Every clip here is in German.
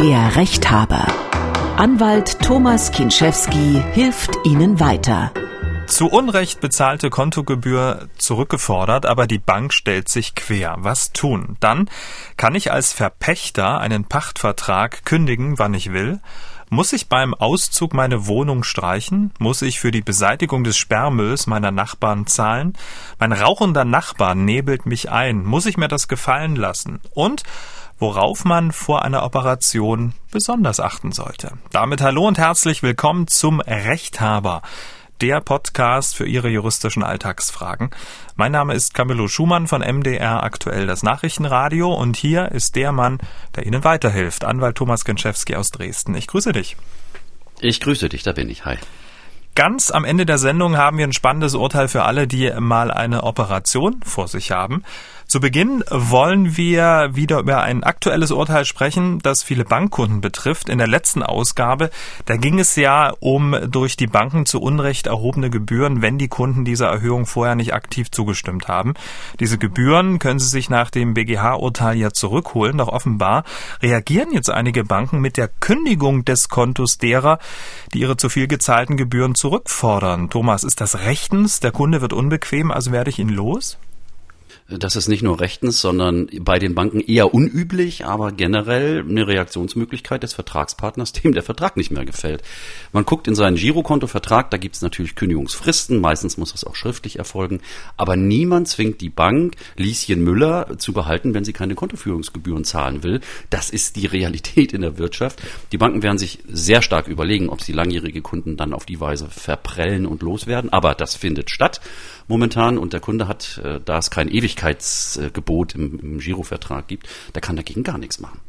Der Rechthaber. Anwalt Thomas Kinschewski hilft Ihnen weiter. Zu Unrecht bezahlte Kontogebühr zurückgefordert, aber die Bank stellt sich quer. Was tun? Dann kann ich als Verpächter einen Pachtvertrag kündigen, wann ich will. Muss ich beim Auszug meine Wohnung streichen? Muss ich für die Beseitigung des Sperrmülls meiner Nachbarn zahlen? Mein rauchender Nachbar nebelt mich ein. Muss ich mir das gefallen lassen? Und worauf man vor einer Operation besonders achten sollte. Damit hallo und herzlich willkommen zum Rechthaber, der Podcast für Ihre juristischen Alltagsfragen. Mein Name ist Camillo Schumann von MDR aktuell das Nachrichtenradio und hier ist der Mann, der Ihnen weiterhilft, Anwalt Thomas Genschewski aus Dresden. Ich grüße dich. Ich grüße dich, da bin ich. Hi. Ganz am Ende der Sendung haben wir ein spannendes Urteil für alle, die mal eine Operation vor sich haben. Zu Beginn wollen wir wieder über ein aktuelles Urteil sprechen, das viele Bankkunden betrifft. In der letzten Ausgabe, da ging es ja um durch die Banken zu Unrecht erhobene Gebühren, wenn die Kunden dieser Erhöhung vorher nicht aktiv zugestimmt haben. Diese Gebühren können Sie sich nach dem BGH-Urteil ja zurückholen, doch offenbar reagieren jetzt einige Banken mit der Kündigung des Kontos derer, die ihre zu viel gezahlten Gebühren zurückfordern. Thomas, ist das rechtens? Der Kunde wird unbequem, also werde ich ihn los? Das ist nicht nur rechtens, sondern bei den Banken eher unüblich, aber generell eine Reaktionsmöglichkeit des Vertragspartners, dem der Vertrag nicht mehr gefällt. Man guckt in seinen Girokontovertrag, da gibt es natürlich Kündigungsfristen, meistens muss das auch schriftlich erfolgen, aber niemand zwingt die Bank, Lieschen Müller zu behalten, wenn sie keine Kontoführungsgebühren zahlen will. Das ist die Realität in der Wirtschaft. Die Banken werden sich sehr stark überlegen, ob sie langjährige Kunden dann auf die Weise verprellen und loswerden, aber das findet statt momentan und der Kunde hat, äh, da es kein Ewigkeitsgebot im, im Girovertrag gibt, der kann dagegen gar nichts machen.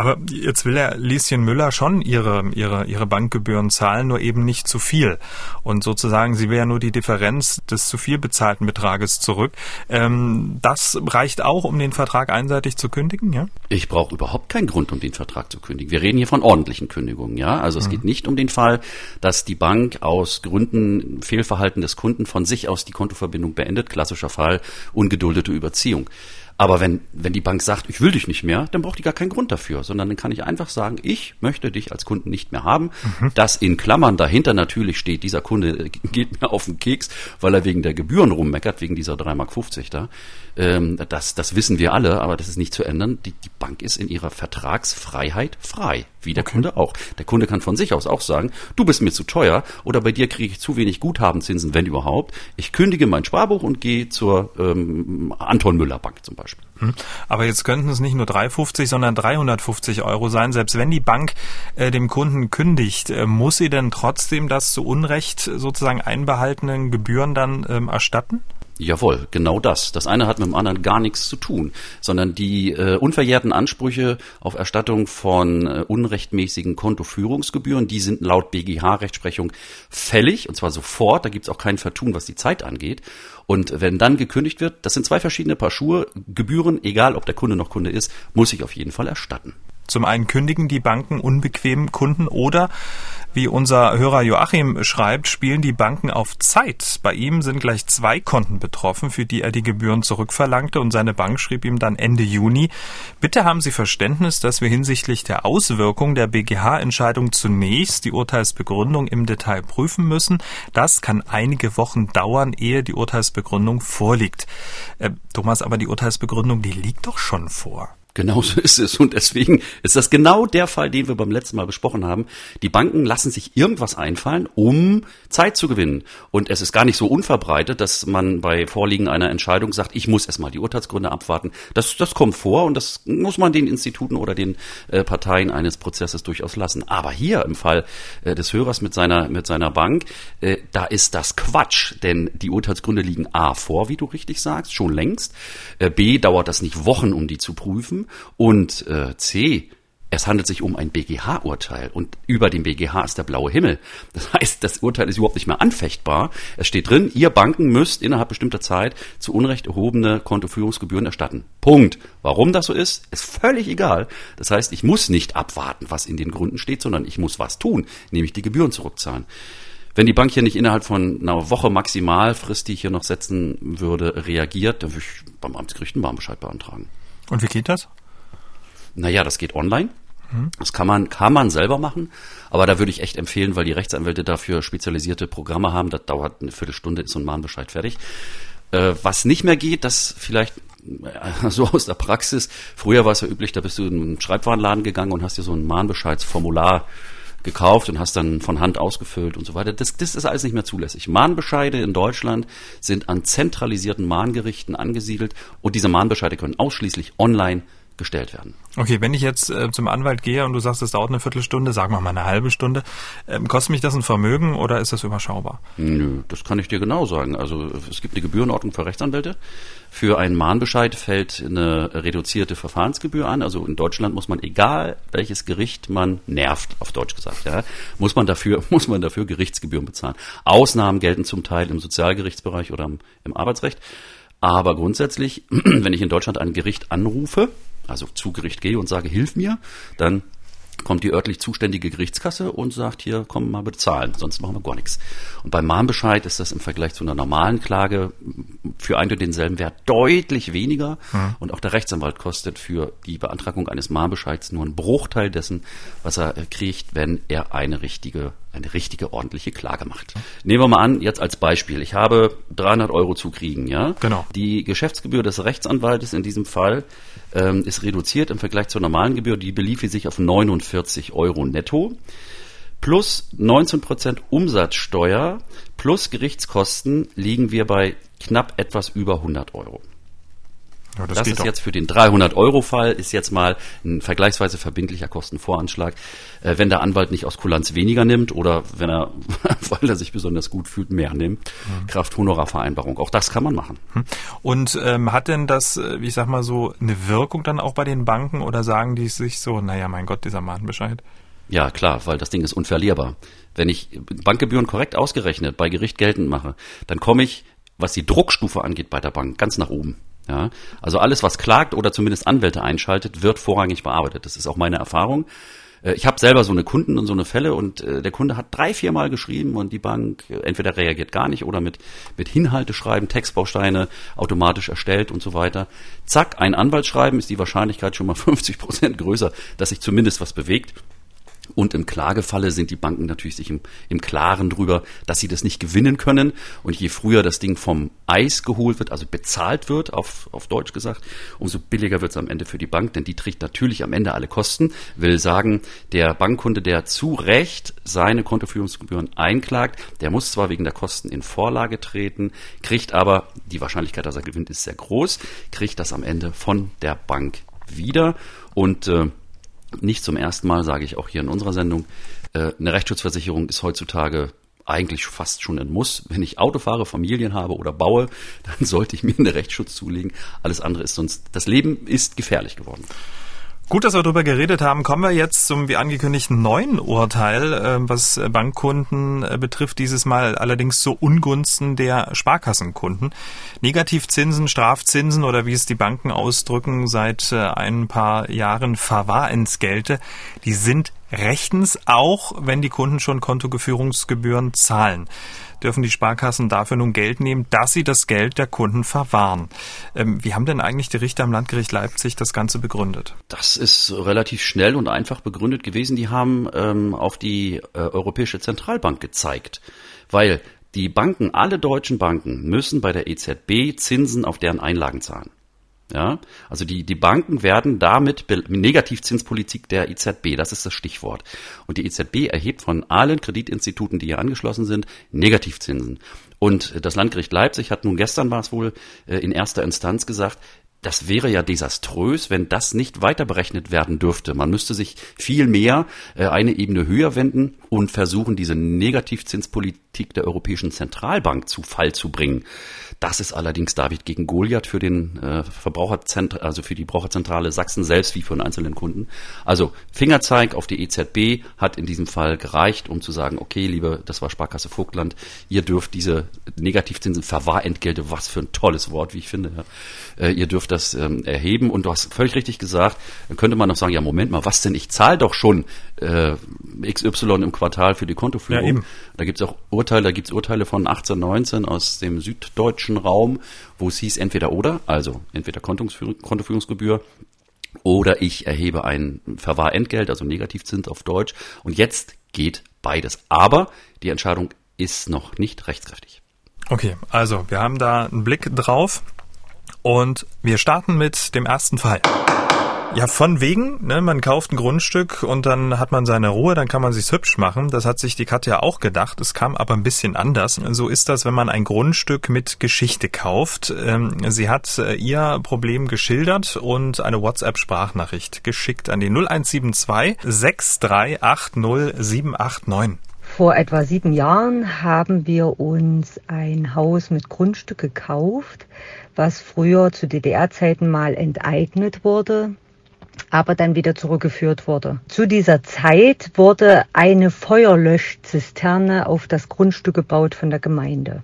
Aber jetzt will er Lieschen Müller schon ihre, ihre, ihre Bankgebühren zahlen, nur eben nicht zu viel. Und sozusagen, sie will ja nur die Differenz des zu viel bezahlten Betrages zurück. Ähm, das reicht auch, um den Vertrag einseitig zu kündigen, ja? Ich brauche überhaupt keinen Grund, um den Vertrag zu kündigen. Wir reden hier von ordentlichen Kündigungen, ja? Also es mhm. geht nicht um den Fall, dass die Bank aus Gründen Fehlverhalten des Kunden von sich aus die Kontoverbindung beendet. Klassischer Fall, ungeduldete Überziehung. Aber wenn, wenn die Bank sagt, ich will dich nicht mehr, dann braucht die gar keinen Grund dafür, sondern dann kann ich einfach sagen, ich möchte dich als Kunden nicht mehr haben. Mhm. Das in Klammern dahinter natürlich steht, dieser Kunde geht mir auf den Keks, weil er wegen der Gebühren rummeckert, wegen dieser 3,50 Mark da. Ähm, das, das wissen wir alle, aber das ist nicht zu ändern. Die, die Bank ist in ihrer Vertragsfreiheit frei, wie der okay. Kunde auch. Der Kunde kann von sich aus auch sagen, du bist mir zu teuer oder bei dir kriege ich zu wenig Guthabenzinsen, wenn überhaupt. Ich kündige mein Sparbuch und gehe zur ähm, Anton Müller Bank zum Beispiel. Hm. Aber jetzt könnten es nicht nur 350, sondern 350 Euro sein. Selbst wenn die Bank äh, dem Kunden kündigt, äh, muss sie denn trotzdem das zu Unrecht sozusagen einbehaltenen Gebühren dann ähm, erstatten? Jawohl, genau das. Das eine hat mit dem anderen gar nichts zu tun, sondern die äh, unverjährten Ansprüche auf Erstattung von äh, unrechtmäßigen Kontoführungsgebühren, die sind laut BGH-Rechtsprechung fällig, und zwar sofort, da gibt's auch kein Vertun, was die Zeit angeht. Und wenn dann gekündigt wird, das sind zwei verschiedene Paar Schuhe, Gebühren, egal ob der Kunde noch Kunde ist, muss ich auf jeden Fall erstatten. Zum einen kündigen die Banken unbequemen Kunden oder, wie unser Hörer Joachim schreibt, spielen die Banken auf Zeit. Bei ihm sind gleich zwei Konten betroffen, für die er die Gebühren zurückverlangte und seine Bank schrieb ihm dann Ende Juni, bitte haben Sie Verständnis, dass wir hinsichtlich der Auswirkung der BGH-Entscheidung zunächst die Urteilsbegründung im Detail prüfen müssen. Das kann einige Wochen dauern, ehe die Urteilsbegründung vorliegt. Äh, Thomas, aber die Urteilsbegründung, die liegt doch schon vor. Genauso ist es. Und deswegen ist das genau der Fall, den wir beim letzten Mal besprochen haben. Die Banken lassen sich irgendwas einfallen, um Zeit zu gewinnen. Und es ist gar nicht so unverbreitet, dass man bei Vorliegen einer Entscheidung sagt, ich muss erstmal die Urteilsgründe abwarten. Das, das kommt vor und das muss man den Instituten oder den äh, Parteien eines Prozesses durchaus lassen. Aber hier im Fall äh, des Hörers mit seiner, mit seiner Bank, äh, da ist das Quatsch. Denn die Urteilsgründe liegen A vor, wie du richtig sagst, schon längst. Äh, B dauert das nicht Wochen, um die zu prüfen und äh, C, es handelt sich um ein BGH-Urteil und über dem BGH ist der blaue Himmel. Das heißt, das Urteil ist überhaupt nicht mehr anfechtbar. Es steht drin, ihr Banken müsst innerhalb bestimmter Zeit zu Unrecht erhobene Kontoführungsgebühren erstatten. Punkt. Warum das so ist, ist völlig egal. Das heißt, ich muss nicht abwarten, was in den Gründen steht, sondern ich muss was tun, nämlich die Gebühren zurückzahlen. Wenn die Bank hier nicht innerhalb von einer Woche Maximalfrist, die ich hier noch setzen würde, reagiert, dann würde ich beim Amtsgericht einen Warnbescheid beantragen. Und wie geht das? Naja, das geht online. Das kann man, kann man selber machen, aber da würde ich echt empfehlen, weil die Rechtsanwälte dafür spezialisierte Programme haben. Das dauert eine Viertelstunde, ist so ein Mahnbescheid fertig. Äh, was nicht mehr geht, das vielleicht äh, so aus der Praxis. Früher war es ja üblich, da bist du in einen Schreibwarenladen gegangen und hast dir so ein Mahnbescheidsformular gekauft und hast dann von Hand ausgefüllt und so weiter. Das, das ist alles nicht mehr zulässig. Mahnbescheide in Deutschland sind an zentralisierten Mahngerichten angesiedelt und diese Mahnbescheide können ausschließlich online gestellt werden. Okay, wenn ich jetzt äh, zum Anwalt gehe und du sagst, es dauert eine Viertelstunde, sagen wir mal eine halbe Stunde, ähm, kostet mich das ein Vermögen oder ist das überschaubar? Nö, das kann ich dir genau sagen. Also es gibt eine Gebührenordnung für Rechtsanwälte. Für einen Mahnbescheid fällt eine reduzierte Verfahrensgebühr an. Also in Deutschland muss man, egal welches Gericht man nervt, auf Deutsch gesagt, ja, muss man dafür, muss man dafür Gerichtsgebühren bezahlen. Ausnahmen gelten zum Teil im Sozialgerichtsbereich oder im Arbeitsrecht. Aber grundsätzlich, wenn ich in Deutschland ein Gericht anrufe, also zu Gericht gehe und sage, hilf mir, dann kommt die örtlich zuständige Gerichtskasse und sagt hier, komm mal bezahlen, sonst machen wir gar nichts. Und beim Mahnbescheid ist das im Vergleich zu einer normalen Klage für einen und denselben Wert deutlich weniger. Mhm. Und auch der Rechtsanwalt kostet für die Beantragung eines Mahnbescheids nur einen Bruchteil dessen, was er kriegt, wenn er eine richtige eine richtige ordentliche Klage macht. Nehmen wir mal an, jetzt als Beispiel, ich habe 300 Euro zu kriegen, ja? Genau. Die Geschäftsgebühr des Rechtsanwaltes in diesem Fall ähm, ist reduziert im Vergleich zur normalen Gebühr, die beliefe sich auf 49 Euro netto plus 19 Prozent Umsatzsteuer plus Gerichtskosten liegen wir bei knapp etwas über 100 Euro. Ja, das, das ist doch. jetzt für den 300-Euro-Fall, ist jetzt mal ein vergleichsweise verbindlicher Kostenvoranschlag. Äh, wenn der Anwalt nicht aus Kulanz weniger nimmt oder wenn er, weil er sich besonders gut fühlt, mehr nimmt, mhm. Kraft Honorarvereinbarung. Auch das kann man machen. Hm. Und ähm, hat denn das, äh, ich sag mal so, eine Wirkung dann auch bei den Banken oder sagen die sich so, naja, mein Gott, dieser Mahnbescheid? Ja, klar, weil das Ding ist unverlierbar. Wenn ich Bankgebühren korrekt ausgerechnet bei Gericht geltend mache, dann komme ich, was die Druckstufe angeht bei der Bank, ganz nach oben. Ja, also alles, was klagt oder zumindest Anwälte einschaltet, wird vorrangig bearbeitet. Das ist auch meine Erfahrung. Äh, ich habe selber so eine Kunden und so eine Fälle und äh, der Kunde hat drei, vier Mal geschrieben und die Bank äh, entweder reagiert gar nicht oder mit, mit Hinhalteschreiben, Textbausteine automatisch erstellt und so weiter. Zack, ein Anwaltsschreiben ist die Wahrscheinlichkeit schon mal 50 Prozent größer, dass sich zumindest was bewegt. Und im Klagefalle sind die Banken natürlich sich im, im Klaren drüber, dass sie das nicht gewinnen können. Und je früher das Ding vom Eis geholt wird, also bezahlt wird, auf, auf Deutsch gesagt, umso billiger wird es am Ende für die Bank, denn die trägt natürlich am Ende alle Kosten. Will sagen, der Bankkunde, der zu Recht seine Kontoführungsgebühren einklagt, der muss zwar wegen der Kosten in Vorlage treten, kriegt aber, die Wahrscheinlichkeit, dass er gewinnt, ist sehr groß, kriegt das am Ende von der Bank wieder. Und äh, nicht zum ersten Mal, sage ich auch hier in unserer Sendung, äh, eine Rechtsschutzversicherung ist heutzutage eigentlich fast schon ein Muss. Wenn ich Auto fahre, Familien habe oder baue, dann sollte ich mir einen Rechtsschutz zulegen. Alles andere ist sonst, das Leben ist gefährlich geworden. Gut, dass wir darüber geredet haben. Kommen wir jetzt zum wie angekündigten neuen Urteil, äh, was Bankkunden äh, betrifft. Dieses Mal allerdings zu Ungunsten der Sparkassenkunden. Negativzinsen, Strafzinsen oder wie es die Banken ausdrücken, seit äh, ein paar Jahren Verwahrentgelte, die sind rechtens, auch wenn die Kunden schon Kontogeführungsgebühren zahlen dürfen die Sparkassen dafür nun Geld nehmen, dass sie das Geld der Kunden verwahren. Ähm, wie haben denn eigentlich die Richter am Landgericht Leipzig das Ganze begründet? Das ist relativ schnell und einfach begründet gewesen. Die haben ähm, auf die äh, Europäische Zentralbank gezeigt, weil die Banken, alle deutschen Banken müssen bei der EZB Zinsen auf deren Einlagen zahlen. Ja, also die, die Banken werden damit Negativzinspolitik der EZB, das ist das Stichwort. Und die EZB erhebt von allen Kreditinstituten, die hier angeschlossen sind, Negativzinsen. Und das Landgericht Leipzig hat nun gestern war es wohl äh, in erster Instanz gesagt, das wäre ja desaströs, wenn das nicht weiter berechnet werden dürfte. Man müsste sich viel mehr äh, eine Ebene höher wenden und versuchen, diese Negativzinspolitik der Europäischen Zentralbank zu Fall zu bringen. Das ist allerdings David gegen Goliath für den äh, Verbraucherzentrum, also für die Braucherzentrale Sachsen selbst wie für einen einzelnen Kunden. Also Fingerzeig auf die EZB hat in diesem Fall gereicht, um zu sagen, okay, liebe, das war Sparkasse Vogtland, ihr dürft diese Negativzinsen, Verwahrentgelte, was für ein tolles Wort, wie ich finde, ja, äh, ihr dürft das ähm, erheben und du hast völlig richtig gesagt, dann könnte man noch sagen, ja Moment mal, was denn, ich zahle doch schon äh, XY im Quartal für die Kontoführung. Ja. Da gibt es auch Urteile, da gibt es Urteile von 1819 aus dem süddeutschen Raum, wo es hieß entweder oder, also entweder Kontoführungsgebühr oder ich erhebe ein Verwahrentgelt, also Negativzins auf Deutsch. Und jetzt geht beides. Aber die Entscheidung ist noch nicht rechtskräftig. Okay, also wir haben da einen Blick drauf und wir starten mit dem ersten Fall. Ja, von wegen, ne, man kauft ein Grundstück und dann hat man seine Ruhe, dann kann man sich's hübsch machen. Das hat sich die Katja auch gedacht. Es kam aber ein bisschen anders. So ist das, wenn man ein Grundstück mit Geschichte kauft. Ähm, sie hat äh, ihr Problem geschildert und eine WhatsApp-Sprachnachricht geschickt an die 0172 6380 789. Vor etwa sieben Jahren haben wir uns ein Haus mit Grundstück gekauft, was früher zu DDR-Zeiten mal enteignet wurde aber dann wieder zurückgeführt wurde. Zu dieser Zeit wurde eine Feuerlöschzisterne auf das Grundstück gebaut von der Gemeinde.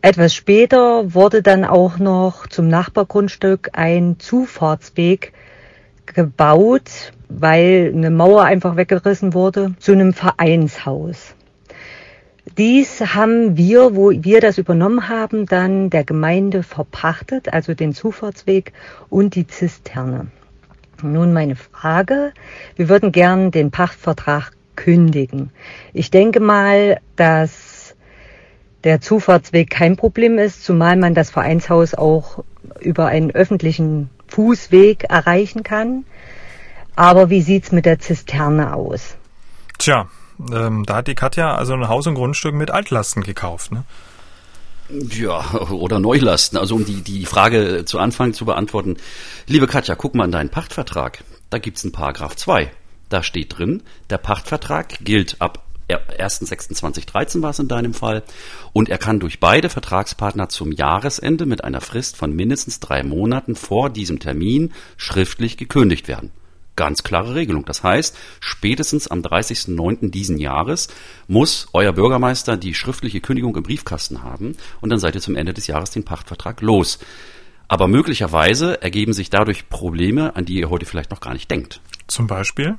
Etwas später wurde dann auch noch zum Nachbargrundstück ein Zufahrtsweg gebaut, weil eine Mauer einfach weggerissen wurde, zu einem Vereinshaus. Dies haben wir, wo wir das übernommen haben, dann der Gemeinde verpachtet, also den Zufahrtsweg und die Zisterne. Nun meine Frage. Wir würden gern den Pachtvertrag kündigen. Ich denke mal, dass der Zufahrtsweg kein Problem ist, zumal man das Vereinshaus auch über einen öffentlichen Fußweg erreichen kann. Aber wie sieht's mit der Zisterne aus? Tja, ähm, da hat die Katja also ein Haus und Grundstück mit Altlasten gekauft, ne? Ja, oder Neulasten. Also um die, die Frage zu Anfang zu beantworten. Liebe Katja, guck mal in deinen Pachtvertrag. Da gibt's einen Paragraph 2. Da steht drin, der Pachtvertrag gilt ab 1.6.2013 war es in deinem Fall. Und er kann durch beide Vertragspartner zum Jahresende mit einer Frist von mindestens drei Monaten vor diesem Termin schriftlich gekündigt werden. Ganz klare Regelung. Das heißt, spätestens am 30.09. diesen Jahres muss euer Bürgermeister die schriftliche Kündigung im Briefkasten haben und dann seid ihr zum Ende des Jahres den Pachtvertrag los. Aber möglicherweise ergeben sich dadurch Probleme, an die ihr heute vielleicht noch gar nicht denkt. Zum Beispiel?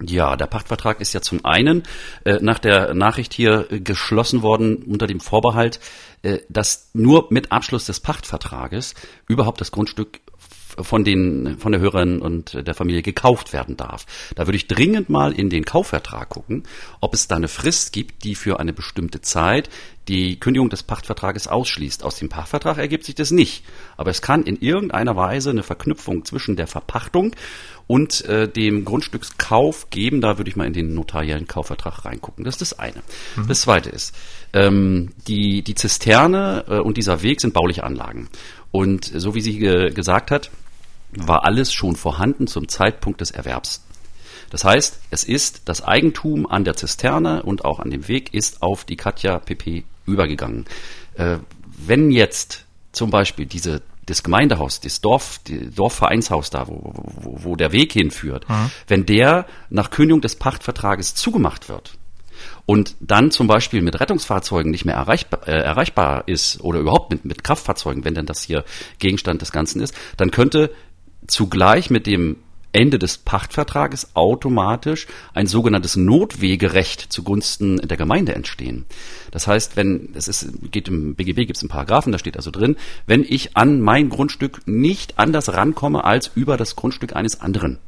Ja, der Pachtvertrag ist ja zum einen äh, nach der Nachricht hier äh, geschlossen worden unter dem Vorbehalt, äh, dass nur mit Abschluss des Pachtvertrages überhaupt das Grundstück von den, von der Hörerin und der Familie gekauft werden darf. Da würde ich dringend mal in den Kaufvertrag gucken, ob es da eine Frist gibt, die für eine bestimmte Zeit die Kündigung des Pachtvertrages ausschließt. Aus dem Pachtvertrag ergibt sich das nicht. Aber es kann in irgendeiner Weise eine Verknüpfung zwischen der Verpachtung und äh, dem Grundstückskauf geben. Da würde ich mal in den notariellen Kaufvertrag reingucken. Das ist das eine. Mhm. Das zweite ist, ähm, die, die Zisterne äh, und dieser Weg sind bauliche Anlagen. Und so wie sie ge gesagt hat, war alles schon vorhanden zum Zeitpunkt des Erwerbs. Das heißt, es ist das Eigentum an der Zisterne und auch an dem Weg ist auf die Katja PP übergegangen. Äh, wenn jetzt zum Beispiel diese das Gemeindehaus, das Dorf, die Dorfvereinshaus da, wo, wo, wo der Weg hinführt, mhm. wenn der nach Kündigung des Pachtvertrages zugemacht wird und dann zum Beispiel mit Rettungsfahrzeugen nicht mehr erreichbar, äh, erreichbar ist oder überhaupt mit, mit Kraftfahrzeugen, wenn denn das hier Gegenstand des Ganzen ist, dann könnte zugleich mit dem Ende des Pachtvertrages automatisch ein sogenanntes Notwegerecht zugunsten der Gemeinde entstehen. Das heißt, wenn es ist, geht im BGB gibt es einen Paragraphen, da steht also drin, wenn ich an mein Grundstück nicht anders rankomme als über das Grundstück eines anderen,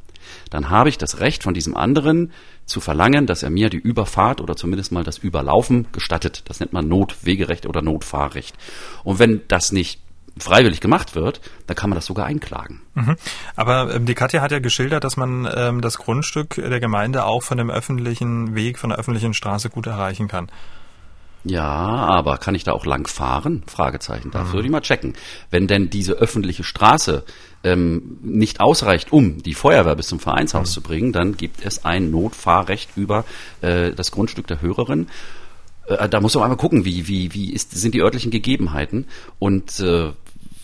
dann habe ich das Recht von diesem anderen zu verlangen, dass er mir die Überfahrt oder zumindest mal das Überlaufen gestattet. Das nennt man Notwegerecht oder Notfahrrecht. Und wenn das nicht freiwillig gemacht wird, dann kann man das sogar einklagen. Mhm. Aber ähm, die Katja hat ja geschildert, dass man ähm, das Grundstück der Gemeinde auch von dem öffentlichen Weg, von der öffentlichen Straße gut erreichen kann. Ja, aber kann ich da auch lang fahren? Fragezeichen. Dafür mhm. würde ich mal checken. Wenn denn diese öffentliche Straße ähm, nicht ausreicht, um die Feuerwehr bis zum Vereinshaus mhm. zu bringen, dann gibt es ein Notfahrrecht über äh, das Grundstück der Hörerin. Äh, da muss man einmal gucken, wie, wie, wie ist, sind die örtlichen Gegebenheiten und äh,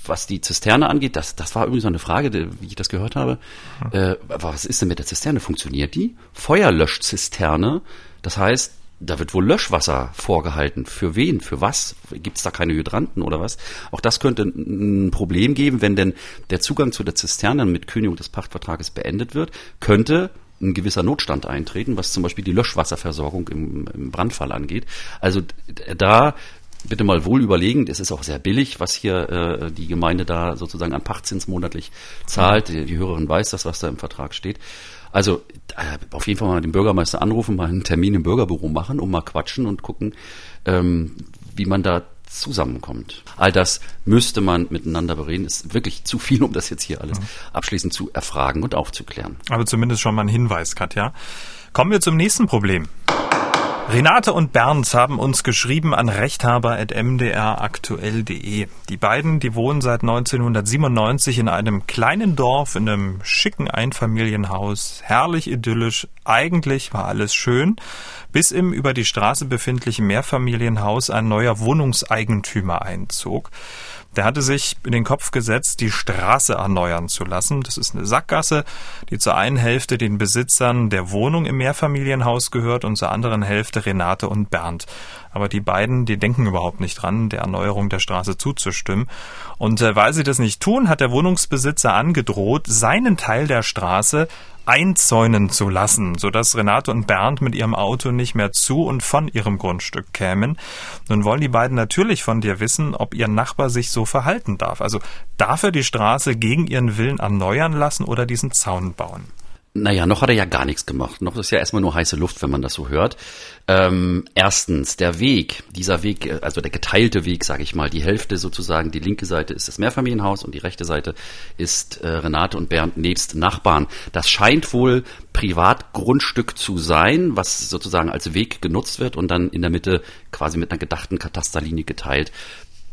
was die Zisterne angeht, das, das war übrigens so eine Frage, wie ich das gehört habe. Mhm. Äh, was ist denn mit der Zisterne? Funktioniert die? Feuerlöschzisterne, das heißt, da wird wohl Löschwasser vorgehalten. Für wen? Für was? Gibt es da keine Hydranten oder was? Auch das könnte ein Problem geben, wenn denn der Zugang zu der Zisterne mit Kündigung des Pachtvertrages beendet wird, könnte ein gewisser Notstand eintreten, was zum Beispiel die Löschwasserversorgung im, im Brandfall angeht. Also da bitte mal wohl überlegen. Es ist auch sehr billig, was hier äh, die Gemeinde da sozusagen an Pachtzins monatlich zahlt. Die, die Hörerin weiß das, was da im Vertrag steht. Also äh, auf jeden Fall mal den Bürgermeister anrufen, mal einen Termin im Bürgerbüro machen und mal quatschen und gucken, ähm, wie man da zusammenkommt. All das müsste man miteinander bereden. Ist wirklich zu viel, um das jetzt hier alles abschließend zu erfragen und aufzuklären. Aber zumindest schon mal ein Hinweis, Katja. Kommen wir zum nächsten Problem. Renate und Bernd haben uns geschrieben an rechthaber.mdraktuell.de. Die beiden, die wohnen seit 1997 in einem kleinen Dorf in einem schicken Einfamilienhaus, herrlich idyllisch. Eigentlich war alles schön, bis im über die Straße befindlichen Mehrfamilienhaus ein neuer Wohnungseigentümer einzog. Der hatte sich in den Kopf gesetzt, die Straße erneuern zu lassen. Das ist eine Sackgasse, die zur einen Hälfte den Besitzern der Wohnung im Mehrfamilienhaus gehört und zur anderen Hälfte Renate und Bernd. Aber die beiden, die denken überhaupt nicht dran, der Erneuerung der Straße zuzustimmen. Und äh, weil sie das nicht tun, hat der Wohnungsbesitzer angedroht, seinen Teil der Straße einzäunen zu lassen, sodass Renate und Bernd mit ihrem Auto nicht mehr zu und von ihrem Grundstück kämen. Nun wollen die beiden natürlich von dir wissen, ob ihr Nachbar sich so verhalten darf. Also darf er die Straße gegen ihren Willen erneuern lassen oder diesen Zaun bauen? Naja, noch hat er ja gar nichts gemacht. Noch ist ja erstmal nur heiße Luft, wenn man das so hört. Ähm, erstens, der Weg, dieser Weg, also der geteilte Weg, sage ich mal, die Hälfte sozusagen, die linke Seite ist das Mehrfamilienhaus und die rechte Seite ist äh, Renate und Bernd nebst Nachbarn. Das scheint wohl Privatgrundstück zu sein, was sozusagen als Weg genutzt wird und dann in der Mitte quasi mit einer gedachten Katasterlinie geteilt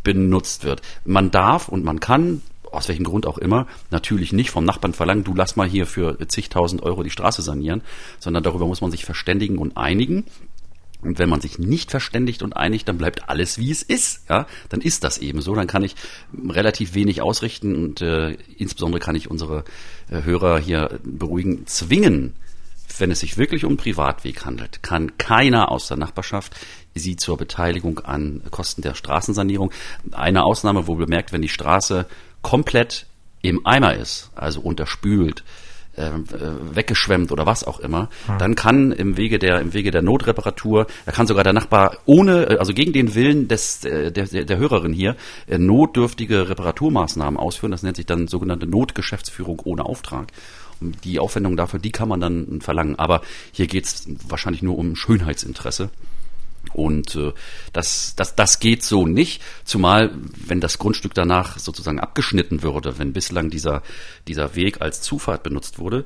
benutzt wird. Man darf und man kann aus welchem Grund auch immer, natürlich nicht vom Nachbarn verlangen, du lass mal hier für zigtausend Euro die Straße sanieren, sondern darüber muss man sich verständigen und einigen. Und wenn man sich nicht verständigt und einigt, dann bleibt alles wie es ist. Ja, dann ist das eben so. Dann kann ich relativ wenig ausrichten und äh, insbesondere kann ich unsere äh, Hörer hier beruhigen, zwingen, wenn es sich wirklich um Privatweg handelt, kann keiner aus der Nachbarschaft sie zur Beteiligung an Kosten der Straßensanierung. Eine Ausnahme wohl bemerkt, wenn die Straße komplett im Eimer ist, also unterspült, äh, weggeschwemmt oder was auch immer, hm. dann kann im Wege der im Wege der Notreparatur, da kann sogar der Nachbar ohne, also gegen den Willen des äh, der, der, der Hörerin hier äh, notdürftige Reparaturmaßnahmen ausführen. Das nennt sich dann sogenannte Notgeschäftsführung ohne Auftrag. Die Aufwendung dafür, die kann man dann verlangen. Aber hier geht es wahrscheinlich nur um Schönheitsinteresse. Und äh, das, das, das geht so nicht, zumal wenn das Grundstück danach sozusagen abgeschnitten würde, wenn bislang dieser, dieser Weg als Zufahrt benutzt wurde,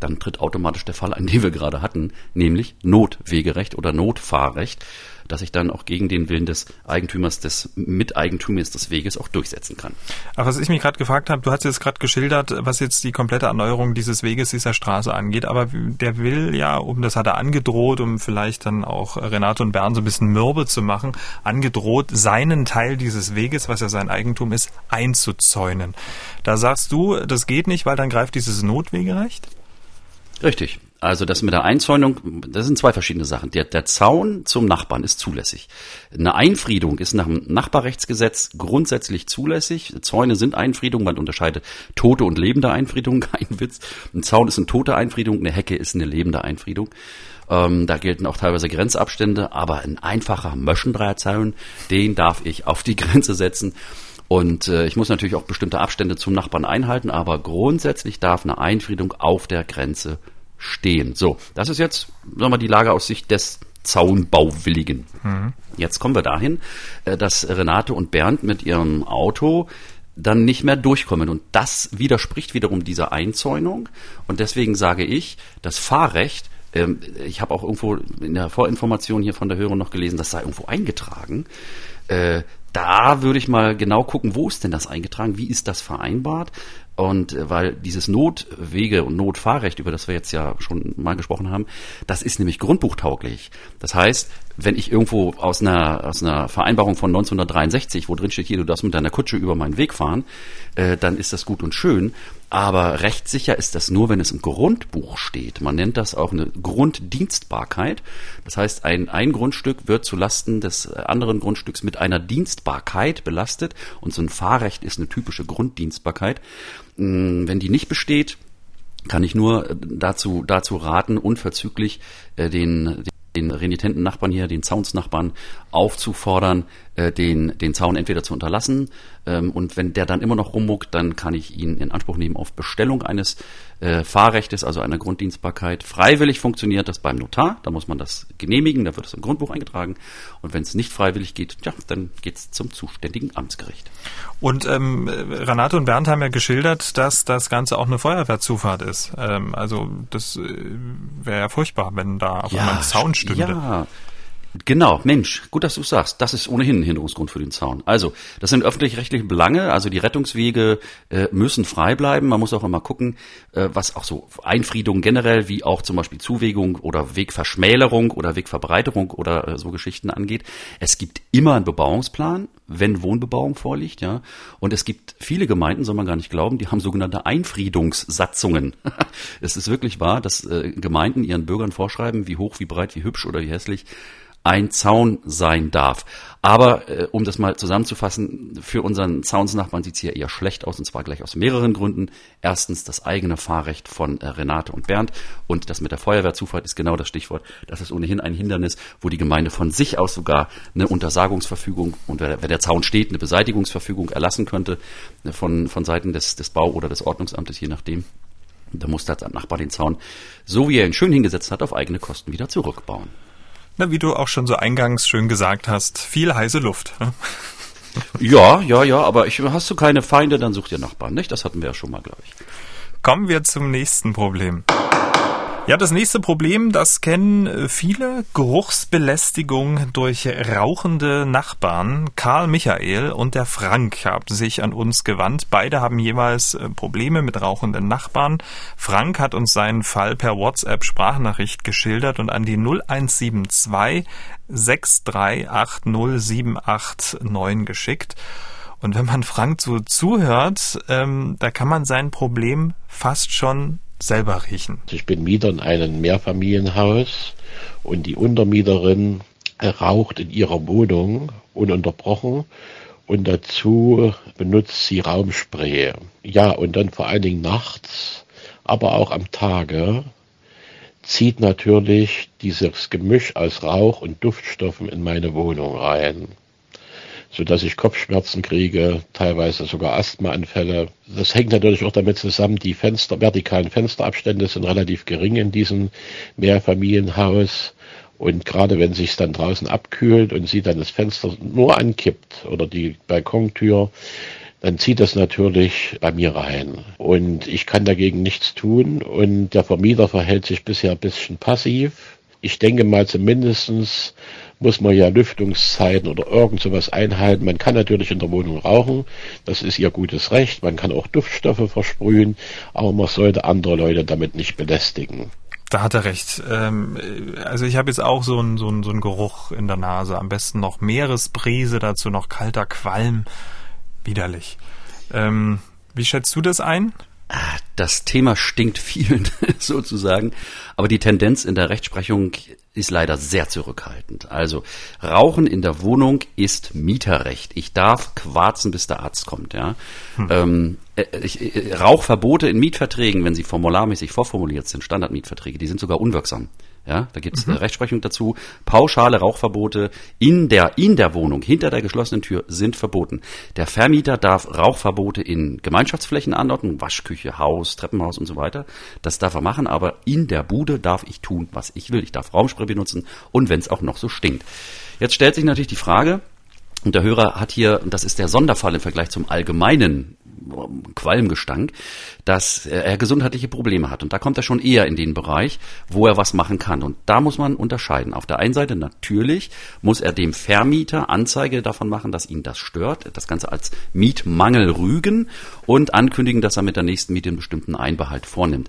dann tritt automatisch der Fall ein, den wir gerade hatten, nämlich Notwegerecht oder Notfahrrecht dass ich dann auch gegen den Willen des Eigentümers, des Miteigentümers des Weges auch durchsetzen kann. Aber was ich mich gerade gefragt habe, du hast jetzt gerade geschildert, was jetzt die komplette Erneuerung dieses Weges, dieser Straße angeht, aber der will ja, um das hat er angedroht, um vielleicht dann auch Renato und Bern so ein bisschen mürbe zu machen, angedroht, seinen Teil dieses Weges, was ja sein Eigentum ist, einzuzäunen. Da sagst du, das geht nicht, weil dann greift dieses Notwegerecht? Richtig. Also das mit der Einzäunung, das sind zwei verschiedene Sachen. Der, der Zaun zum Nachbarn ist zulässig. Eine Einfriedung ist nach dem Nachbarrechtsgesetz grundsätzlich zulässig. Zäune sind Einfriedungen, man unterscheidet tote und lebende Einfriedungen, kein Witz. Ein Zaun ist eine tote Einfriedung, eine Hecke ist eine lebende Einfriedung. Ähm, da gelten auch teilweise Grenzabstände, aber ein einfacher Möschendreierzaun, den darf ich auf die Grenze setzen. Und äh, ich muss natürlich auch bestimmte Abstände zum Nachbarn einhalten, aber grundsätzlich darf eine Einfriedung auf der Grenze stehen. So, das ist jetzt, sagen wir mal, die Lage aus Sicht des Zaunbauwilligen. Mhm. Jetzt kommen wir dahin, äh, dass Renate und Bernd mit ihrem Auto dann nicht mehr durchkommen. Und das widerspricht wiederum dieser Einzäunung. Und deswegen sage ich, das Fahrrecht, ähm, ich habe auch irgendwo in der Vorinformation hier von der Hörerin noch gelesen, das sei irgendwo eingetragen. Äh, da würde ich mal genau gucken, wo ist denn das eingetragen, wie ist das vereinbart? Und äh, weil dieses Notwege- und Notfahrrecht, über das wir jetzt ja schon mal gesprochen haben, das ist nämlich grundbuchtauglich. Das heißt, wenn ich irgendwo aus einer, aus einer Vereinbarung von 1963, wo drin steht, hier, du darfst mit deiner Kutsche über meinen Weg fahren, äh, dann ist das gut und schön. Aber rechtssicher ist das nur, wenn es im Grundbuch steht. Man nennt das auch eine Grunddienstbarkeit. Das heißt, ein, ein Grundstück wird zu Lasten des anderen Grundstücks mit einer Dienstbarkeit belastet. Und so ein Fahrrecht ist eine typische Grunddienstbarkeit. Hm, wenn die nicht besteht, kann ich nur dazu, dazu raten, unverzüglich äh, den, den renitenten Nachbarn hier, den Zaunsnachbarn aufzufordern, äh, den, den Zaun entweder zu unterlassen ähm, und wenn der dann immer noch rummuckt, dann kann ich ihn in Anspruch nehmen auf Bestellung eines äh, Fahrrechtes, also einer Grunddienstbarkeit. Freiwillig funktioniert das beim Notar, da muss man das genehmigen, da wird es im Grundbuch eingetragen und wenn es nicht freiwillig geht, ja, dann geht es zum zuständigen Amtsgericht. Und ähm, Renate und Bernd haben ja geschildert, dass das Ganze auch eine Feuerwehrzufahrt ist. Ähm, also das äh, wäre ja furchtbar, wenn da auf ja, einmal ein Zaun stünde. Ja, Genau, Mensch, gut, dass du sagst. Das ist ohnehin ein Hinderungsgrund für den Zaun. Also, das sind öffentlich-rechtliche Belange, also die Rettungswege äh, müssen frei bleiben. Man muss auch immer gucken, äh, was auch so Einfriedung generell, wie auch zum Beispiel Zuwegung oder Wegverschmälerung oder Wegverbreiterung oder äh, so Geschichten angeht. Es gibt immer einen Bebauungsplan, wenn Wohnbebauung vorliegt, ja. Und es gibt viele Gemeinden, soll man gar nicht glauben, die haben sogenannte Einfriedungssatzungen. es ist wirklich wahr, dass äh, Gemeinden ihren Bürgern vorschreiben, wie hoch, wie breit, wie hübsch oder wie hässlich ein Zaun sein darf. Aber äh, um das mal zusammenzufassen, für unseren Zaunsnachbarn sieht es hier eher schlecht aus, und zwar gleich aus mehreren Gründen. Erstens das eigene Fahrrecht von äh, Renate und Bernd und das mit der Feuerwehrzufahrt ist genau das Stichwort. Das ist ohnehin ein Hindernis, wo die Gemeinde von sich aus sogar eine Untersagungsverfügung und wer, wer der Zaun steht, eine Beseitigungsverfügung erlassen könnte äh, von, von Seiten des, des Bau- oder des Ordnungsamtes, je nachdem. Da muss der Nachbar den Zaun, so wie er ihn schön hingesetzt hat, auf eigene Kosten wieder zurückbauen. Na, wie du auch schon so eingangs schön gesagt hast, viel heiße Luft. Ne? Ja, ja, ja, aber ich, hast du keine Feinde, dann such dir Nachbarn, nicht? Das hatten wir ja schon mal, glaube ich. Kommen wir zum nächsten Problem. Ja, das nächste Problem, das kennen äh, viele, Geruchsbelästigung durch rauchende Nachbarn. Karl Michael und der Frank haben sich an uns gewandt. Beide haben jeweils äh, Probleme mit rauchenden Nachbarn. Frank hat uns seinen Fall per WhatsApp Sprachnachricht geschildert und an die 0172 6380789 geschickt. Und wenn man Frank so zuhört, ähm, da kann man sein Problem fast schon selber riechen. Ich bin Mieter in einem Mehrfamilienhaus und die Untermieterin raucht in ihrer Wohnung ununterbrochen und dazu benutzt sie Raumspray. Ja, und dann vor allen Dingen nachts, aber auch am Tage zieht natürlich dieses Gemisch aus Rauch und Duftstoffen in meine Wohnung rein so dass ich Kopfschmerzen kriege, teilweise sogar Asthmaanfälle. Das hängt natürlich auch damit zusammen, die Fenster, vertikalen Fensterabstände sind relativ gering in diesem Mehrfamilienhaus. Und gerade wenn sich dann draußen abkühlt und sie dann das Fenster nur ankippt oder die Balkontür, dann zieht das natürlich bei mir rein. Und ich kann dagegen nichts tun. Und der Vermieter verhält sich bisher ein bisschen passiv. Ich denke mal zumindestens muss man ja Lüftungszeiten oder irgend sowas einhalten. Man kann natürlich in der Wohnung rauchen, das ist ihr gutes Recht. Man kann auch Duftstoffe versprühen, aber man sollte andere Leute damit nicht belästigen. Da hat er recht. Ähm, also ich habe jetzt auch so einen so einen, so einen Geruch in der Nase. Am besten noch Meeresbrise, dazu noch kalter Qualm. Widerlich. Ähm, wie schätzt du das ein? Das Thema stinkt vielen sozusagen, aber die Tendenz in der Rechtsprechung ist leider sehr zurückhaltend. Also Rauchen in der Wohnung ist Mieterrecht. Ich darf quarzen, bis der Arzt kommt. Ja, hm. ähm, äh, ich, äh, Rauchverbote in Mietverträgen, wenn sie formularmäßig vorformuliert sind, Standardmietverträge, die sind sogar unwirksam. Ja, da gibt es mhm. Rechtsprechung dazu. Pauschale Rauchverbote in der, in der Wohnung, hinter der geschlossenen Tür, sind verboten. Der Vermieter darf Rauchverbote in Gemeinschaftsflächen anordnen, Waschküche, Haus, Treppenhaus und so weiter. Das darf er machen, aber in der Bude darf ich tun, was ich will. Ich darf Raumspray benutzen und wenn es auch noch so stinkt. Jetzt stellt sich natürlich die Frage, und der Hörer hat hier, und das ist der Sonderfall im Vergleich zum allgemeinen Qualmgestank, dass er gesundheitliche Probleme hat. Und da kommt er schon eher in den Bereich, wo er was machen kann. Und da muss man unterscheiden. Auf der einen Seite natürlich muss er dem Vermieter Anzeige davon machen, dass ihn das stört, das Ganze als Mietmangel rügen und ankündigen, dass er mit der nächsten Miete einen bestimmten Einbehalt vornimmt.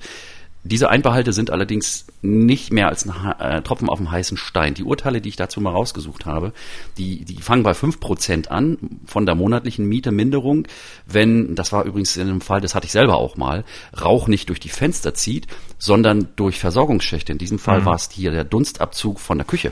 Diese Einbehalte sind allerdings nicht mehr als ein äh, Tropfen auf dem heißen Stein. Die Urteile, die ich dazu mal rausgesucht habe, die, die fangen bei fünf Prozent an von der monatlichen Mieteminderung, wenn, das war übrigens in einem Fall, das hatte ich selber auch mal, Rauch nicht durch die Fenster zieht, sondern durch Versorgungsschächte. In diesem Fall mhm. war es hier der Dunstabzug von der Küche.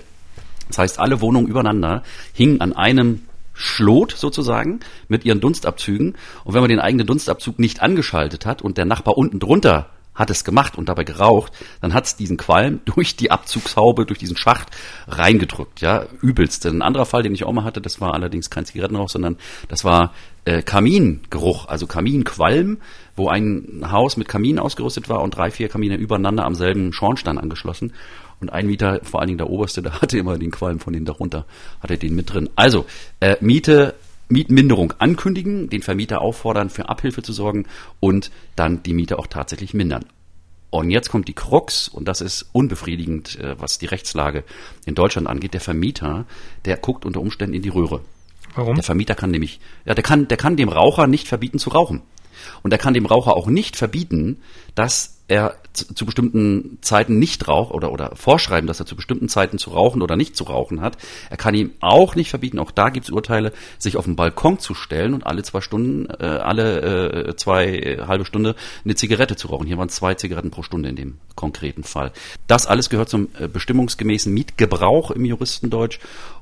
Das heißt, alle Wohnungen übereinander hingen an einem Schlot sozusagen mit ihren Dunstabzügen. Und wenn man den eigenen Dunstabzug nicht angeschaltet hat und der Nachbar unten drunter hat es gemacht und dabei geraucht, dann hat es diesen Qualm durch die Abzugshaube, durch diesen Schacht reingedrückt, ja, übelst. Ein anderer Fall, den ich auch mal hatte, das war allerdings kein Zigarettenrauch, sondern das war äh, Kamingeruch, also Kaminqualm, wo ein Haus mit Kamin ausgerüstet war und drei, vier Kamine übereinander am selben Schornstein angeschlossen. Und ein Mieter, vor allen Dingen der oberste, der hatte immer den Qualm von den darunter, hatte den mit drin. Also, äh, Miete Mietminderung ankündigen, den Vermieter auffordern, für Abhilfe zu sorgen und dann die Miete auch tatsächlich mindern. Und jetzt kommt die Krux, und das ist unbefriedigend, äh, was die Rechtslage in Deutschland angeht. Der Vermieter, der guckt unter Umständen in die Röhre. Warum? Der Vermieter kann nämlich, ja, der kann, der kann dem Raucher nicht verbieten zu rauchen. Und er kann dem Raucher auch nicht verbieten, dass er zu, zu bestimmten Zeiten nicht raucht oder, oder vorschreiben, dass er zu bestimmten Zeiten zu rauchen oder nicht zu rauchen hat. Er kann ihm auch nicht verbieten, auch da gibt es Urteile, sich auf den Balkon zu stellen und alle zwei Stunden, äh, alle äh, zwei äh, halbe Stunde eine Zigarette zu rauchen. Hier waren zwei Zigaretten pro Stunde in dem konkreten Fall. Das alles gehört zum äh, bestimmungsgemäßen Mietgebrauch im Juristendeutsch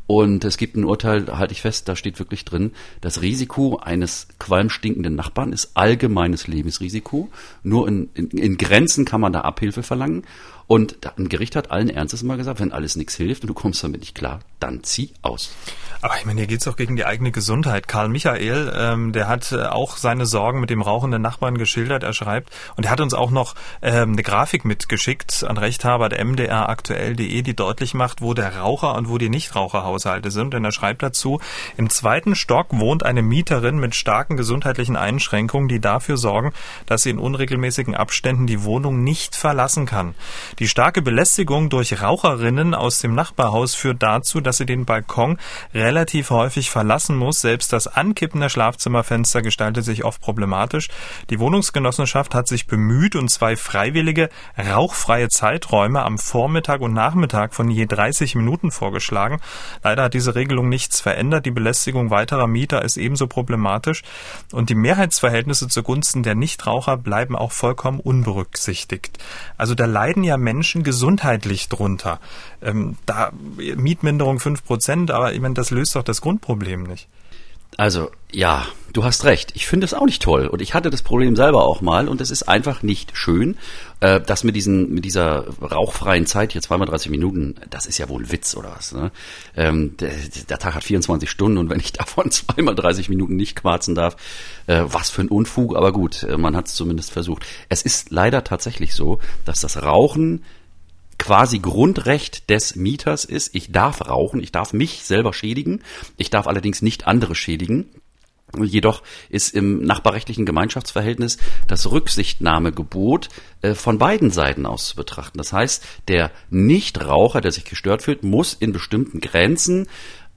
und es gibt ein Urteil, halte ich fest, da steht wirklich drin, das Risiko eines qualmstinkenden Nachbarn ist allgemeines Lebensrisiko. Nur in, in, in Grenzen kann man da Abhilfe verlangen. Und ein Gericht hat allen Ernstes mal gesagt, wenn alles nichts hilft und du kommst damit nicht klar, dann zieh aus. Aber ich meine, hier geht's doch gegen die eigene Gesundheit. Karl Michael, ähm, der hat äh, auch seine Sorgen mit dem rauchenden Nachbarn geschildert. Er schreibt, und er hat uns auch noch ähm, eine Grafik mitgeschickt an Rechthaber der MDR aktuell.de, die deutlich macht, wo der Raucher und wo die Nichtraucherhaushalte sind. Denn er schreibt dazu, im zweiten Stock wohnt eine Mieterin mit starken gesundheitlichen Einschränkungen, die dafür sorgen, dass sie in unregelmäßigen Abständen die Wohnung nicht verlassen kann. Die starke Belästigung durch Raucherinnen aus dem Nachbarhaus führt dazu, dass sie den Balkon relativ häufig verlassen muss. Selbst das Ankippen der Schlafzimmerfenster gestaltet sich oft problematisch. Die Wohnungsgenossenschaft hat sich bemüht und zwei freiwillige rauchfreie Zeiträume am Vormittag und Nachmittag von je 30 Minuten vorgeschlagen. Leider hat diese Regelung nichts verändert. Die Belästigung weiterer Mieter ist ebenso problematisch und die Mehrheitsverhältnisse zugunsten der Nichtraucher bleiben auch vollkommen unberücksichtigt. Also da leiden ja Menschen gesundheitlich drunter. Ähm, da Mietminderung fünf Prozent, aber ich meine, das löst doch das Grundproblem nicht. Also, ja, du hast recht. Ich finde es auch nicht toll. Und ich hatte das Problem selber auch mal. Und es ist einfach nicht schön, äh, dass mit, diesen, mit dieser rauchfreien Zeit hier zweimal 30 Minuten, das ist ja wohl ein Witz oder was. Ne? Ähm, der, der, Tag hat 24 Stunden und wenn ich davon zweimal 30 Minuten nicht quarzen darf, äh, was für ein Unfug. Aber gut, äh, man hat es zumindest versucht. Es ist leider tatsächlich so, dass das Rauchen quasi Grundrecht des Mieters ist, ich darf rauchen, ich darf mich selber schädigen, ich darf allerdings nicht andere schädigen. Jedoch ist im nachbarrechtlichen Gemeinschaftsverhältnis das Rücksichtnahmegebot äh, von beiden Seiten aus zu betrachten. Das heißt, der Nichtraucher, der sich gestört fühlt, muss in bestimmten Grenzen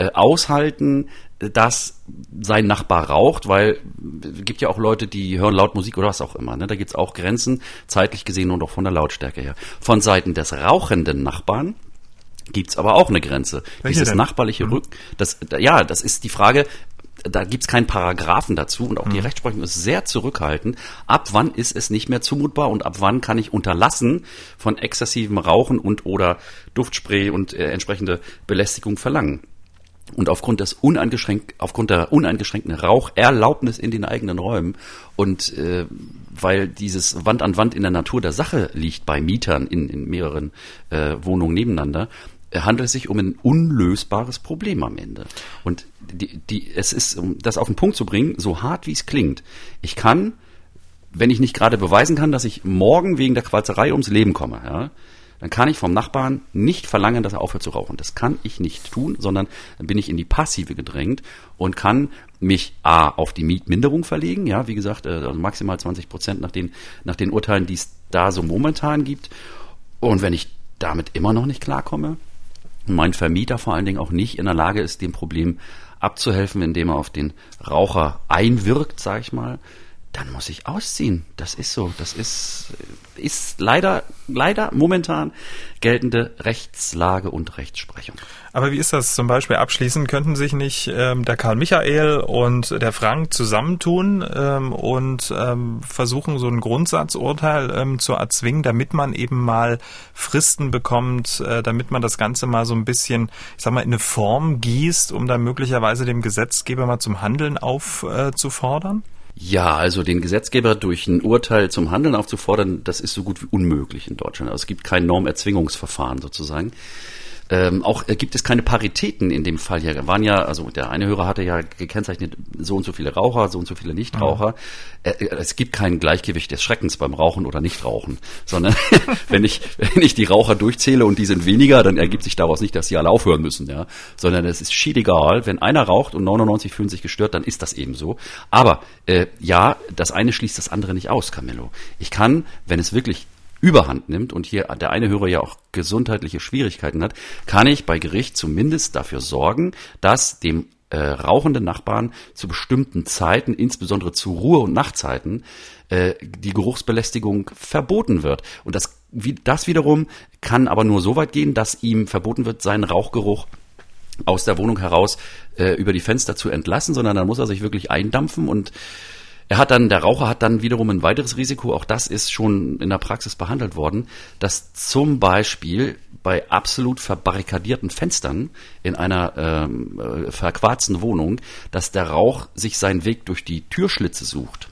äh, aushalten, dass sein Nachbar raucht, weil es gibt ja auch Leute, die hören laut Musik oder was auch immer. Ne? Da gibt's auch Grenzen, zeitlich gesehen und auch von der Lautstärke her. Von Seiten des rauchenden Nachbarn gibt's aber auch eine Grenze. Welche Dieses denn? nachbarliche Mhm. Rück, das, ja, das ist die Frage, da gibt's keinen Paragraphen dazu und auch Mhm. die Rechtsprechung ist sehr zurückhaltend. Ab wann ist es nicht mehr zumutbar und ab wann kann ich unterlassen von exzessivem Rauchen und oder Duftspray und äh, entsprechende Belästigung verlangen? Und aufgrund des uneingeschränkt, aufgrund der uneingeschränkten Raucherlaubnis in den eigenen Räumen und äh, weil dieses Wand an Wand in der Natur der Sache liegt bei Mietern in, in mehreren äh, Wohnungen nebeneinander, äh, handelt es sich um ein unlösbares Problem am Ende. Und die, die, es ist, um das auf den Punkt zu bringen, so hart wie es klingt, ich kann, wenn ich nicht gerade beweisen kann, dass ich morgen wegen der Qualzerei ums Leben komme, ja, dann kann ich vom Nachbarn nicht verlangen, dass er aufhört zu rauchen. Das kann ich nicht tun, sondern dann bin ich in die Passive gedrängt und kann mich A auf die Mietminderung verlegen, ja, wie gesagt, äh, also maximal 20 Prozent nach den, nach den Urteilen, die es da so momentan gibt. Und wenn ich damit immer noch nicht klarkomme, und mein Vermieter vor allen Dingen auch nicht in der Lage ist, dem Problem abzuhelfen, indem er auf den Raucher einwirkt, sage ich mal, dann muss ich ausziehen. Das ist so. Das ist, ist leider, leider momentan geltende Rechtslage und Rechtsprechung. Aber wie ist das zum Beispiel abschließend? Könnten sich nicht ähm, der Karl Michael und der Frank zusammentun ähm, und ähm, versuchen, so ein Grundsatzurteil ähm, zu erzwingen, damit man eben mal Fristen bekommt, äh, damit man das Ganze mal so ein bisschen, ich sag mal, in eine Form gießt, um dann möglicherweise dem Gesetzgeber mal zum Handeln aufzufordern? Äh? Ja, also den Gesetzgeber durch ein Urteil zum Handeln aufzufordern, das ist so gut wie unmöglich in Deutschland. Also es gibt kein Normerzwingungsverfahren sozusagen. Ähm, auch äh, gibt es keine Paritäten in dem Fall hier. Waren ja, also der eine Hörer hatte ja gekennzeichnet, so und so viele Raucher, so und so viele Nichtraucher. Ja. Äh, äh, es gibt kein Gleichgewicht des Schreckens beim Rauchen oder Nichtrauchen, sondern wenn ich, wenn ich die Raucher durchzähle und die sind weniger, dann ergibt sich daraus nicht, dass sie alle aufhören müssen, ja. Sondern es ist schiedegal. Wenn einer raucht und 99 fühlen sich gestört, dann ist das eben so. Aber äh, ja, das eine schließt das andere nicht aus, Camillo. Ich kann, wenn es wirklich überhand nimmt und hier der eine Hörer ja auch gesundheitliche Schwierigkeiten hat, kann ich bei Gericht zumindest dafür sorgen, dass dem äh, rauchenden Nachbarn zu bestimmten Zeiten, insbesondere zu Ruhe- und Nachtzeiten, äh, die Geruchsbelästigung verboten wird. Und das, wie, das wiederum kann aber nur so weit gehen, dass ihm verboten wird, seinen Rauchgeruch aus der Wohnung heraus äh, über die Fenster zu entlassen, sondern dann muss er sich wirklich eindampfen und er hat dann, der Raucher hat dann wiederum ein weiteres Risiko, auch das ist schon in der Praxis behandelt worden, dass zum Beispiel bei absolut verbarrikadierten Fenstern in einer ähm, äh, verquarzten Wohnung, dass der Rauch sich seinen Weg durch die Türschlitze sucht.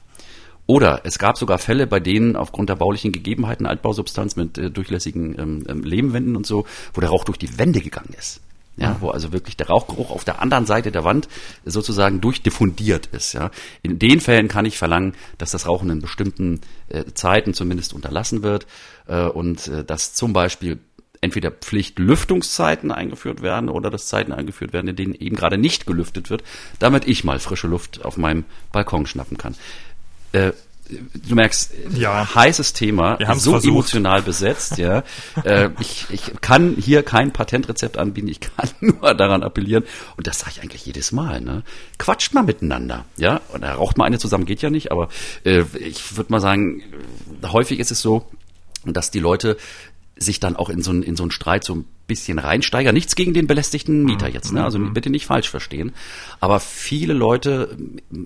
Oder es gab sogar Fälle, bei denen aufgrund der baulichen Gegebenheiten Altbausubstanz mit äh, durchlässigen ähm, ähm Lehmwänden und so, wo der Rauch durch die Wände gegangen ist ja, wo also wirklich der Rauchgeruch auf der anderen Seite der Wand sozusagen durchdiffundiert ist. Ja. In den Fällen kann ich verlangen, dass das Rauchen in bestimmten äh, Zeiten zumindest unterlassen wird äh, und äh, dass zum Beispiel entweder Pflichtlüftungszeiten eingeführt werden oder dass Zeiten eingeführt werden, in denen eben gerade nicht gelüftet wird, damit ich mal frische Luft auf meinem Balkon schnappen kann. Äh, du merkst, ja. heißes Thema, so versucht. emotional besetzt, ja. äh, ich, ich kann hier kein Patentrezept anbieten, ich kann nur daran appellieren. Und das sage ich eigentlich jedes Mal, ne? Quatscht mal miteinander, ja. Und da raucht mal eine zusammen, geht ja nicht, aber äh, ich würde mal sagen, häufig ist es so, dass die Leute sich dann auch in so, einen, in so einen Streit so ein bisschen reinsteigern. Nichts gegen den belästigten Mieter jetzt, ne? Also mhm. bitte nicht falsch verstehen. Aber viele Leute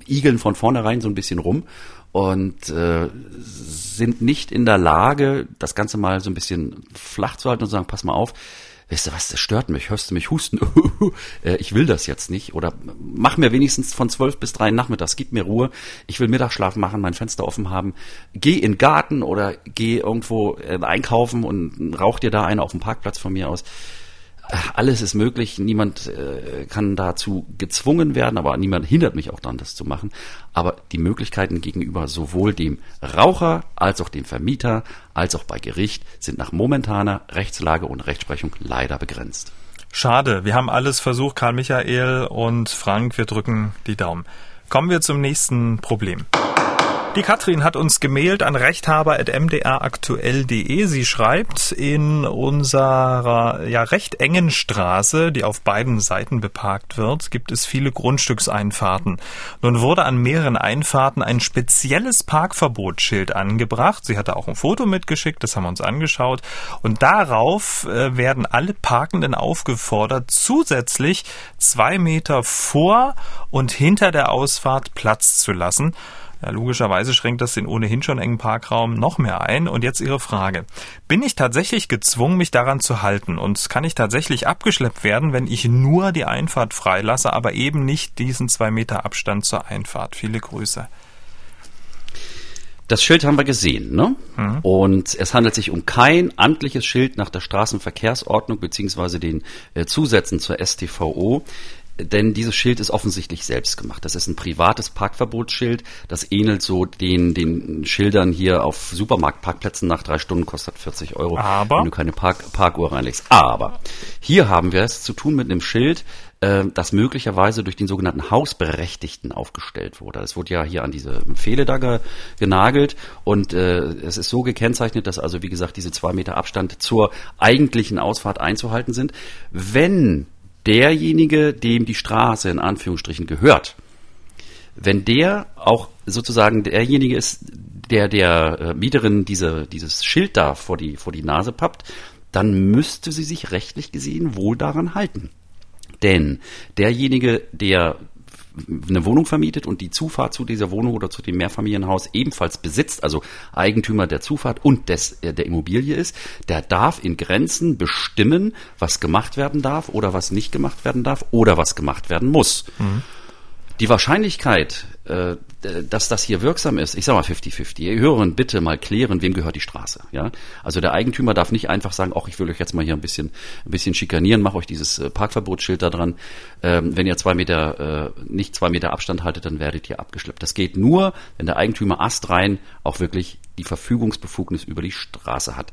igeln von vornherein so ein bisschen rum und äh, sind nicht in der Lage, das Ganze mal so ein bisschen flach zu halten und zu sagen, pass mal auf, weißt du was, das stört mich, hörst du mich husten? Äh, ich will das jetzt nicht. Oder mach mir wenigstens von zwölf bis drei nachmittags, gib mir Ruhe. Ich will Mittagsschlaf machen, mein Fenster offen haben. Geh in den Garten oder geh irgendwo äh, einkaufen und rauch dir da eine auf dem Parkplatz von mir aus alles ist möglich, niemand äh, kann dazu gezwungen werden, aber niemand hindert mich auch daran, das zu machen. Aber die Möglichkeiten gegenüber sowohl dem Raucher als auch dem Vermieter als auch bei Gericht sind nach momentaner Rechtslage und Rechtsprechung leider begrenzt. Schade, wir haben alles versucht, Karl Michael und Frank, wir drücken die Daumen. Kommen wir zum nächsten Problem. Die Katrin hat uns gemailt an rechthaber.mdraktuell.de. Sie schreibt, in unserer ja recht engen Straße, die auf beiden Seiten beparkt wird, gibt es viele Grundstückseinfahrten. Nun wurde an mehreren Einfahrten ein spezielles Parkverbotsschild angebracht. Sie hatte auch ein Foto mitgeschickt, das haben wir uns angeschaut. Und darauf äh, werden alle Parkenden aufgefordert, zusätzlich zwei Meter vor und hinter der Ausfahrt Platz zu lassen. Ja, logischerweise schränkt das den ohnehin schon engen Parkraum noch mehr ein. Und jetzt Ihre Frage. Bin ich tatsächlich gezwungen, mich daran zu halten? Und kann ich tatsächlich abgeschleppt werden, wenn ich nur die Einfahrt freilasse, aber eben nicht diesen zwei Meter Abstand zur Einfahrt? Viele Grüße. Das Schild haben wir gesehen, ne? Mhm. Und es handelt sich um kein amtliches Schild nach der Straßenverkehrsordnung beziehungsweise den äh, Zusätzen zur STVO. Denn dieses Schild ist offensichtlich selbst gemacht. Das ist ein privates Parkverbotsschild. Das ähnelt so den, den Schildern hier auf Supermarktparkplätzen nach drei Stunden kostet 40 Euro, Aber? wenn du keine Park, Parkuhr reinlegst. Aber hier haben wir es zu tun mit einem Schild, äh, das möglicherweise durch den sogenannten Hausberechtigten aufgestellt wurde. Es wurde ja hier an diese Pfähle da ge, genagelt und äh, es ist so gekennzeichnet, dass also wie gesagt diese zwei Meter Abstand zur eigentlichen Ausfahrt einzuhalten sind. Wenn derjenige, dem die Straße in Anführungsstrichen gehört, wenn der auch sozusagen derjenige ist, der der äh, Mieterin diese, dieses Schild da vor die, vor die Nase pappt, dann müsste sie sich rechtlich gesehen wohl daran halten. Denn derjenige, der eine Wohnung vermietet und die Zufahrt zu dieser Wohnung oder zu dem Mehrfamilienhaus ebenfalls besitzt, also Eigentümer der Zufahrt und des, äh, der Immobilie ist, der darf in Grenzen bestimmen, was gemacht werden darf oder was nicht gemacht werden darf oder was gemacht werden muss. Mhm. Die Wahrscheinlichkeit, äh, dass das hier wirksam ist, ich sag mal 50-50. Ihr Hörerinnen bitte mal klären, wem gehört die Straße. Ja? Also der Eigentümer darf nicht einfach sagen, ach, ich will euch jetzt mal hier ein bisschen, ein bisschen schikanieren, mach euch dieses äh, Parkverbotsschild da dran. Ähm, wenn ihr zwei Meter, äh, nicht zwei Meter Abstand haltet, dann werdet ihr abgeschleppt. Das geht nur, wenn der Eigentümer astrein auch wirklich die Verfügungsbefugnis über die Straße hat.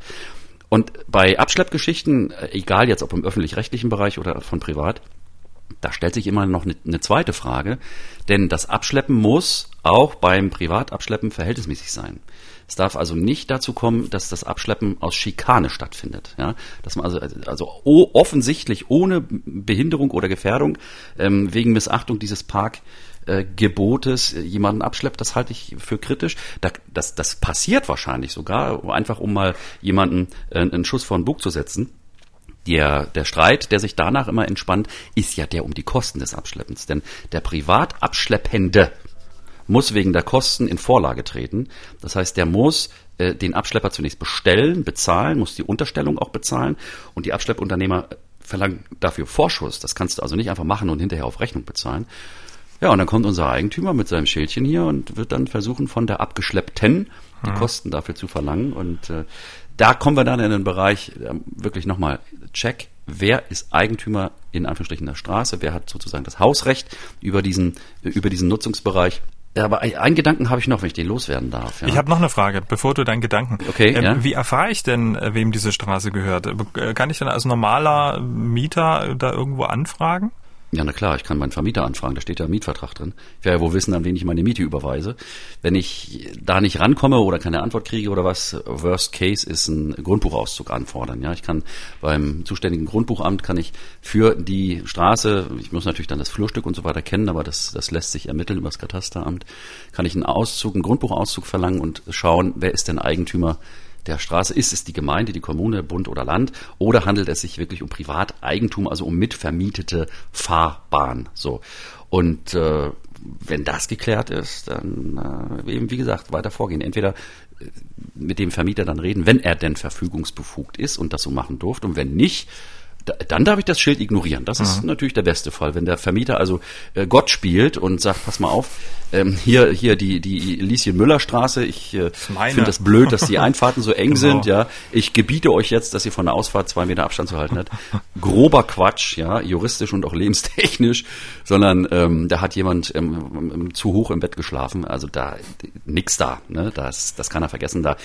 Und bei Abschleppgeschichten, äh, egal jetzt ob im öffentlich-rechtlichen Bereich oder von privat, da stellt sich immer noch eine, eine zweite Frage, denn das Abschleppen muss auch beim Privatabschleppen verhältnismäßig sein. Es darf also nicht dazu kommen, dass das Abschleppen aus Schikane stattfindet. Ja? Dass man also, also offensichtlich ohne Behinderung oder Gefährdung ähm, wegen Missachtung dieses Parkgebotes äh, jemanden abschleppt, das halte ich für kritisch. Da, das, das passiert wahrscheinlich sogar, einfach um mal jemanden äh, einen Schuss vor den Bug zu setzen der, der Streit, der sich danach immer entspannt, ist ja der um die Kosten des Abschleppens. Denn der Privatabschleppende muss wegen der Kosten in Vorlage treten. Das heißt, der muss äh, den Abschlepper zunächst bestellen, bezahlen, muss die Unterstellung auch bezahlen und die Abschleppunternehmer verlangen dafür Vorschuss. Das kannst du also nicht einfach machen und hinterher auf Rechnung bezahlen. Ja, und dann kommt unser Eigentümer mit seinem Schildchen hier und wird dann versuchen, von der Abgeschleppten die hm. Kosten dafür zu verlangen. Und äh, da kommen wir dann in den Bereich äh, wirklich nochmal Check. Wer ist Eigentümer in Anführungsstrichen der Straße? Wer hat sozusagen das Hausrecht über diesen, über diesen Nutzungsbereich? Aber einen Gedanken habe ich noch, wenn ich den loswerden darf. Ja. Ich habe noch eine Frage, bevor du deinen Gedanken. Okay. Ähm, ja? Wie erfahre ich denn, äh, wem diese Straße gehört? Äh, kann ich denn als normaler Mieter da irgendwo anfragen? Ja, na klar, ich kann meinen Vermieter anfragen, da steht ja Mietvertrag drin. Ich werde ja wohl wissen, an wen ich meine Miete überweise. Wenn ich da nicht rankomme oder keine Antwort kriege oder was, worst case ist ein Grundbuchauszug anfordern. Ja, ich kann beim zuständigen Grundbuchamt kann ich für die Straße, ich muss natürlich dann das Flurstück und so weiter kennen, aber das, das lässt sich ermitteln über das Katasteramt, kann ich einen Auszug, einen Grundbuchauszug verlangen und schauen, wer ist denn Eigentümer der Straße? Ist es die Gemeinde, die Kommune, Bund oder Land? Oder handelt es sich wirklich um Privateigentum, also um mitvermietete Fahrbahn? So. Und äh, wenn das geklärt ist, dann äh, eben wie gesagt weiter vorgehen. Entweder äh, mit dem Vermieter dann reden, wenn er denn verfügungsbefugt ist und das so machen durfte. Und wenn nicht, dann darf ich das Schild ignorieren. Das ist mhm. natürlich der beste Fall, wenn der Vermieter also äh, Gott spielt und sagt, pass mal auf, ähm, hier hier die die Lieschen Müller Straße, ich äh, finde das blöd, dass die Einfahrten so eng genau. sind, ja. Ich gebiete euch jetzt, dass ihr von der Ausfahrt zwei Meter Abstand zu halten habt. Grober Quatsch, ja, juristisch und auch lebenstechnisch, sondern ähm, da hat jemand ähm, zu hoch im Bett geschlafen, also da nix da, ne? Das das kann er vergessen. Da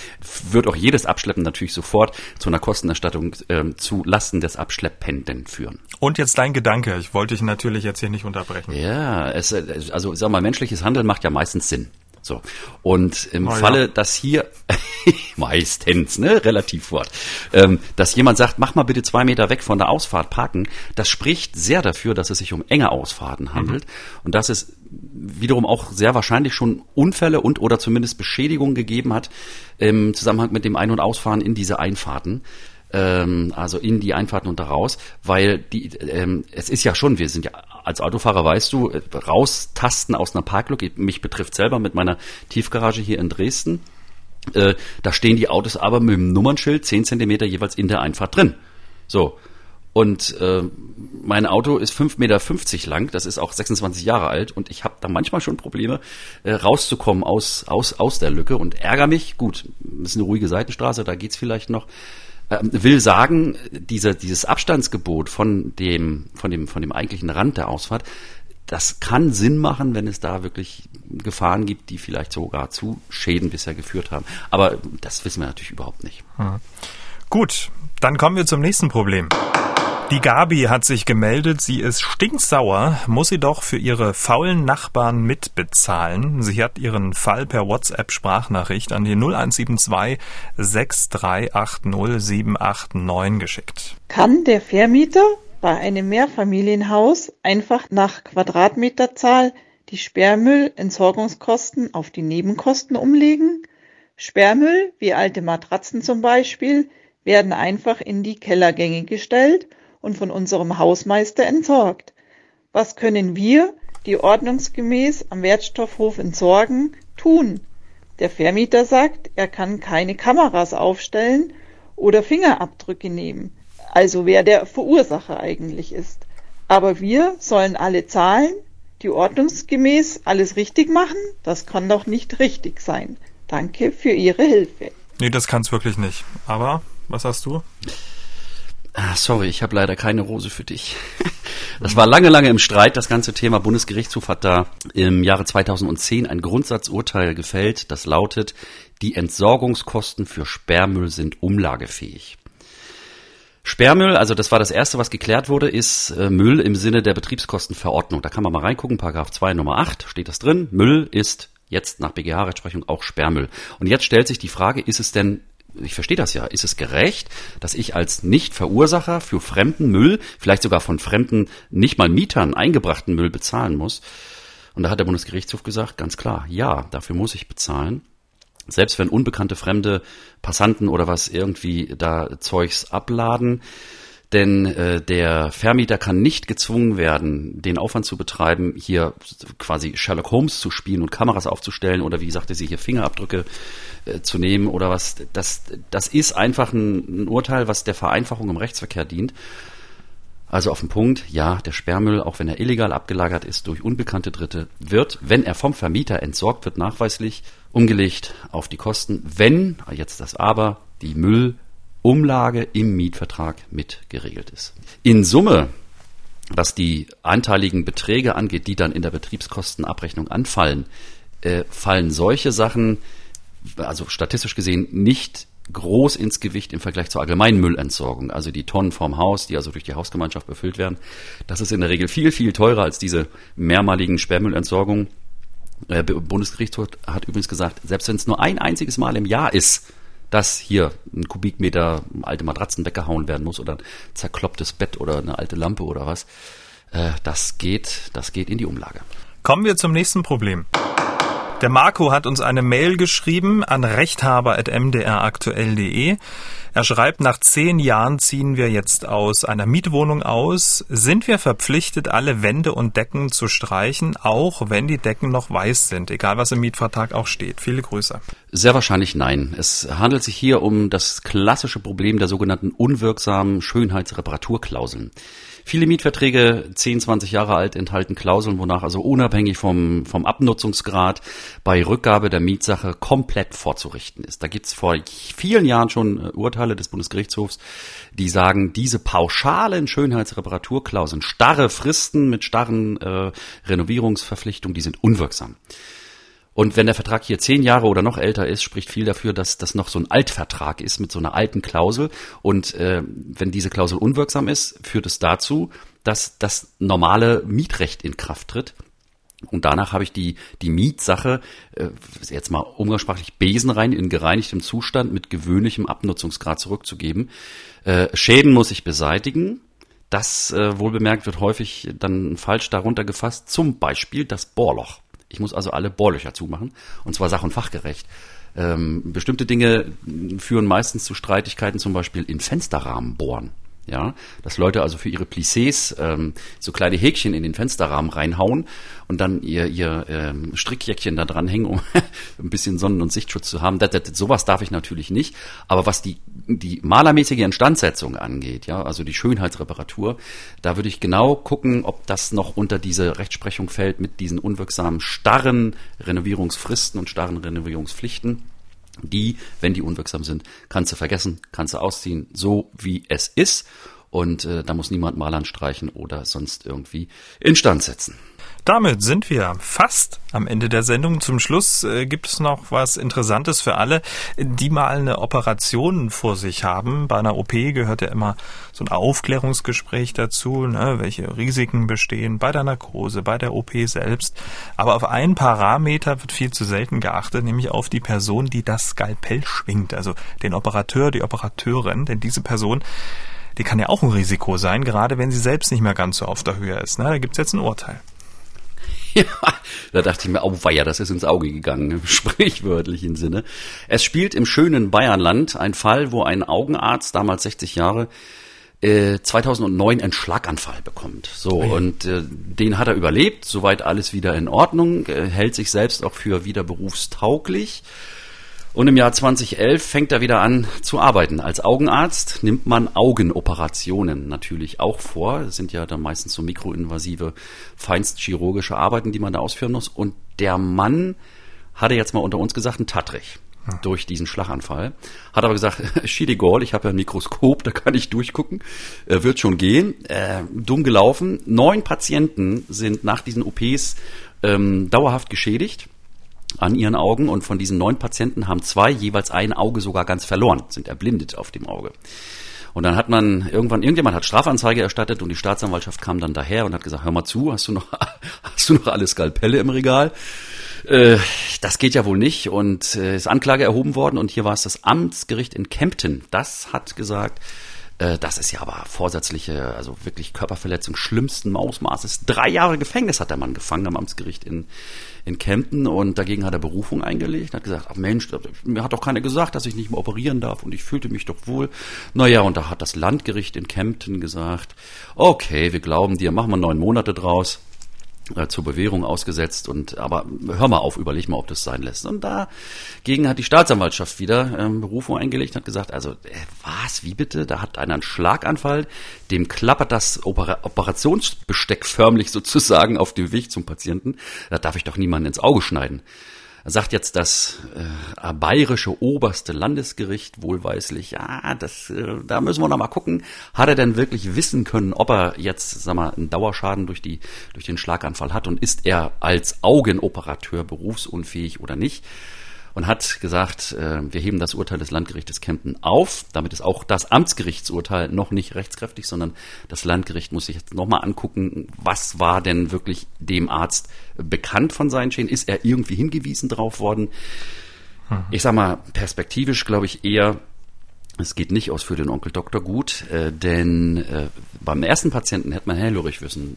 wird auch jedes Abschleppen natürlich sofort zu einer Kostenerstattung ähm, zu Lasten des Abschleppens Schleppenden führen. Und jetzt dein Gedanke. Ich wollte dich natürlich jetzt hier nicht unterbrechen. Ja, es, also sag mal, menschliches Handeln macht ja meistens Sinn. So. Und im oh, Falle, ja. dass hier meistens, ne, relativ fort, ähm, dass jemand sagt, mach mal bitte zwei Meter weg von der Ausfahrt parken, das spricht sehr dafür, dass es sich um enge Ausfahrten handelt mhm. und dass es wiederum auch sehr wahrscheinlich schon Unfälle und oder zumindest Beschädigungen gegeben hat im Zusammenhang mit dem Ein- und Ausfahren in diese Einfahrten ähm, also in die Einfahrten und da raus, weil die, ähm, es ist ja schon, wir sind ja als Autofahrer, weißt du, raustasten aus einer Parklücke, mich betrifft selber mit meiner Tiefgarage hier in Dresden, äh, da stehen die Autos aber mit dem Nummernschild zehn Zentimeter jeweils in der Einfahrt drin. So. Und äh, mein Auto ist 5,50 Meter lang, das ist auch 26 Jahre alt und ich habe da manchmal schon Probleme, äh, rauszukommen aus, aus, aus der Lücke und ärgere mich. Gut, das ist eine ruhige Seitenstraße, da geht's vielleicht noch. Ähm, will sagen, diese, dieses Abstandsgebot von dem, von dem, von dem eigentlichen Rand der Ausfahrt, das kann Sinn machen, wenn es da wirklich Gefahren gibt, die vielleicht sogar zu Schäden bisher geführt haben. Aber das wissen wir natürlich überhaupt nicht. Hm. Gut, dann kommen wir zum nächsten Problem. Die Gabi hat sich gemeldet, sie ist stinksauer, muss sie doch für ihre faulen Nachbarn mitbezahlen. Sie hat ihren Fall per WhatsApp-Sprachnachricht an die 0172 6380 789 geschickt. Kann der Vermieter bei einem Mehrfamilienhaus einfach nach Quadratmeterzahl die Sperrmüllentsorgungskosten auf die Nebenkosten umlegen? Sperrmüll, wie alte Matratzen zum Beispiel, werden einfach in die Kellergänge gestellt und von unserem Hausmeister entsorgt. Was können wir, die ordnungsgemäß am Wertstoffhof entsorgen, tun? Der Vermieter sagt, er kann keine Kameras aufstellen oder Fingerabdrücke nehmen, also wer der Verursacher eigentlich ist. Aber wir sollen alle zahlen, die ordnungsgemäß alles richtig machen? Das kann doch nicht richtig sein. Danke für Ihre Hilfe. Nee, das kann's wirklich nicht. Aber, was hast du? Ah, sorry, ich habe leider keine Rose für dich. Das war lange, lange im Streit, das ganze Thema. Bundesgerichtshof hat da im Jahre 2010 ein Grundsatzurteil gefällt, das lautet, die Entsorgungskosten für Sperrmüll sind umlagefähig. Sperrmüll, also das war das erste, was geklärt wurde, ist äh, Müll im Sinne der Betriebskostenverordnung. Da kann man mal reingucken, Paragraph 2 Nummer 8 steht das drin. Müll ist jetzt nach BGH-Rechtsprechung auch Sperrmüll. Und jetzt stellt sich die Frage, ist es denn ich verstehe das ja. Ist es gerecht, dass ich als Nichtverursacher für fremden Müll, vielleicht sogar von fremden, nicht mal Mietern eingebrachten Müll bezahlen muss? Und da hat der Bundesgerichtshof gesagt, ganz klar, ja, dafür muss ich bezahlen. Selbst wenn unbekannte fremde Passanten oder was irgendwie da Zeugs abladen, denn äh, der Vermieter kann nicht gezwungen werden, den Aufwand zu betreiben, hier quasi Sherlock Holmes zu spielen und Kameras aufzustellen oder wie sagte sie hier Fingerabdrücke äh, zu nehmen oder was. Das, das ist einfach ein, ein Urteil, was der Vereinfachung im Rechtsverkehr dient. Also auf den Punkt, ja, der Sperrmüll, auch wenn er illegal abgelagert ist durch unbekannte Dritte, wird, wenn er vom Vermieter entsorgt wird, nachweislich umgelegt auf die Kosten, wenn, jetzt das Aber, die Müll Umlage im Mietvertrag mit geregelt ist. In Summe, was die einteiligen Beträge angeht, die dann in der Betriebskostenabrechnung anfallen, äh, fallen solche Sachen, also statistisch gesehen, nicht groß ins Gewicht im Vergleich zur allgemeinen Müllentsorgung. Also die Tonnen vom Haus, die also durch die Hausgemeinschaft befüllt werden. Das ist in der Regel viel, viel teurer als diese mehrmaligen Sperrmüllentsorgungen. Der äh, Bundesgerichtshof hat übrigens gesagt, selbst wenn es nur ein einziges Mal im Jahr ist, dass hier ein Kubikmeter alte Matratzen weggehauen werden muss oder ein zerklopptes Bett oder eine alte Lampe oder was. Äh, das geht, das geht in die Umlage. Kommen wir zum nächsten Problem. Der Marco hat uns eine Mail geschrieben an rechthaber.mdraktuell.de. Er schreibt, nach zehn Jahren ziehen wir jetzt aus einer Mietwohnung aus. Sind wir verpflichtet, alle Wände und Decken zu streichen, auch wenn die Decken noch weiß sind, egal was im Mietvertrag auch steht? Viele Grüße. Sehr wahrscheinlich nein. Es handelt sich hier um das klassische Problem der sogenannten unwirksamen Schönheitsreparaturklauseln. Viele Mietverträge, 10, 20 Jahre alt, enthalten Klauseln, wonach also unabhängig vom, vom Abnutzungsgrad bei Rückgabe der Mietsache komplett vorzurichten ist. Da gibt's vor vielen Jahren schon äh, Urteile des Bundesgerichtshofs, die sagen, diese pauschalen Schönheitsreparaturklauseln, starre Fristen mit starren äh, Renovierungsverpflichtungen, die sind unwirksam. Und wenn der Vertrag hier zehn Jahre oder noch älter ist, spricht viel dafür, dass das noch so ein Altvertrag ist mit so einer alten Klausel. Und äh, wenn diese Klausel unwirksam ist, führt es dazu, dass das normale Mietrecht in Kraft tritt. Und danach habe ich die, die Mietsache, äh, jetzt mal umgangssprachlich besenrein in gereinigtem Zustand mit gewöhnlichem Abnutzungsgrad zurückzugeben. Äh, Schäden muss ich beseitigen. Das äh, wohl bemerkt wird häufig dann falsch darunter gefasst. Zum Beispiel das Bohrloch. Ich muss also alle Bohrlöcher zumachen, und zwar sach- und fachgerecht. Ähm, bestimmte Dinge führen meistens zu Streitigkeiten, zum Beispiel in Fensterrahmen bohren. Ja, dass Leute also für ihre Plissés ähm, so kleine Häkchen in den Fensterrahmen reinhauen und dann ihr, ihr ähm, Strickjäckchen da dranhängen, um ein bisschen Sonnen- und Sichtschutz zu haben. Das, das, sowas darf ich natürlich nicht. Aber was die, die malermäßige Instandsetzung angeht, ja, also die Schönheitsreparatur, da würde ich genau gucken, ob das noch unter diese Rechtsprechung fällt mit diesen unwirksamen, starren Renovierungsfristen und starren Renovierungspflichten die, wenn die unwirksam sind, kannst du vergessen, kannst du ausziehen, so wie es ist. Und äh, da muss niemand Malern streichen oder sonst irgendwie instand setzen. Damit sind wir fast am Ende der Sendung. Zum Schluss äh, gibt es noch was Interessantes für alle, die mal eine Operation vor sich haben. Bei einer OP gehört ja immer so ein Aufklärungsgespräch dazu, ne, welche Risiken bestehen bei der Narkose, bei der OP selbst. Aber auf einen Parameter wird viel zu selten geachtet, nämlich auf die Person, die das Skalpell schwingt, also den Operateur, die Operateurin, denn diese Person die kann ja auch ein Risiko sein, gerade wenn sie selbst nicht mehr ganz so auf der Höhe ist. Ne? Da gibt's jetzt ein Urteil. Ja, da dachte ich mir, oh weia, das ist ins Auge gegangen, im sprichwörtlichen Sinne. Es spielt im schönen Bayernland ein Fall, wo ein Augenarzt, damals 60 Jahre, 2009 äh, einen Schlaganfall bekommt. So, okay. und äh, den hat er überlebt, soweit alles wieder in Ordnung, äh, hält sich selbst auch für wieder berufstauglich. Und im Jahr 2011 fängt er wieder an zu arbeiten. Als Augenarzt nimmt man Augenoperationen natürlich auch vor. Das sind ja dann meistens so mikroinvasive, feinstchirurgische Arbeiten, die man da ausführen muss. Und der Mann hatte jetzt mal unter uns gesagt, ein Tattrich durch diesen Schlaganfall. Hat aber gesagt, Schiedegol, ich habe ja ein Mikroskop, da kann ich durchgucken, äh, wird schon gehen. Äh, dumm gelaufen. Neun Patienten sind nach diesen OPs ähm, dauerhaft geschädigt an ihren Augen und von diesen neun Patienten haben zwei jeweils ein Auge sogar ganz verloren, sind erblindet auf dem Auge. Und dann hat man irgendwann, irgendjemand hat Strafanzeige erstattet und die Staatsanwaltschaft kam dann daher und hat gesagt, hör mal zu, hast du noch, hast du noch alle Skalpelle im Regal? Äh, das geht ja wohl nicht und äh, ist Anklage erhoben worden und hier war es das Amtsgericht in Kempten. Das hat gesagt, äh, das ist ja aber vorsätzliche, also wirklich Körperverletzung schlimmsten Ausmaßes. Drei Jahre Gefängnis hat der Mann gefangen am Amtsgericht in, in Kempten und dagegen hat er Berufung eingelegt, hat gesagt, ach Mensch, mir hat doch keiner gesagt, dass ich nicht mehr operieren darf und ich fühlte mich doch wohl. Naja, und da hat das Landgericht in Kempten gesagt, okay, wir glauben dir, machen wir neun Monate draus zur Bewährung ausgesetzt und aber hör mal auf, überleg mal, ob das sein lässt. Und dagegen hat die Staatsanwaltschaft wieder ähm, Berufung eingelegt und hat gesagt, also äh, was, wie bitte? Da hat einer einen Schlaganfall, dem klappert das Oper Operationsbesteck förmlich sozusagen auf dem Weg zum Patienten. Da darf ich doch niemanden ins Auge schneiden sagt jetzt das äh, bayerische oberste Landesgericht wohlweislich, ja, das, äh, da müssen wir noch mal gucken, hat er denn wirklich wissen können, ob er jetzt, sag mal, einen Dauerschaden durch die durch den Schlaganfall hat und ist er als Augenoperateur berufsunfähig oder nicht? Und hat gesagt, äh, wir heben das Urteil des Landgerichtes Kempten auf. Damit ist auch das Amtsgerichtsurteil noch nicht rechtskräftig, sondern das Landgericht muss sich jetzt nochmal angucken, was war denn wirklich dem Arzt bekannt von seinen Schäden? Ist er irgendwie hingewiesen drauf worden? Mhm. Ich sag mal, perspektivisch glaube ich eher, es geht nicht aus für den Onkel Doktor gut, äh, denn äh, beim ersten Patienten hätte man hellhörig wissen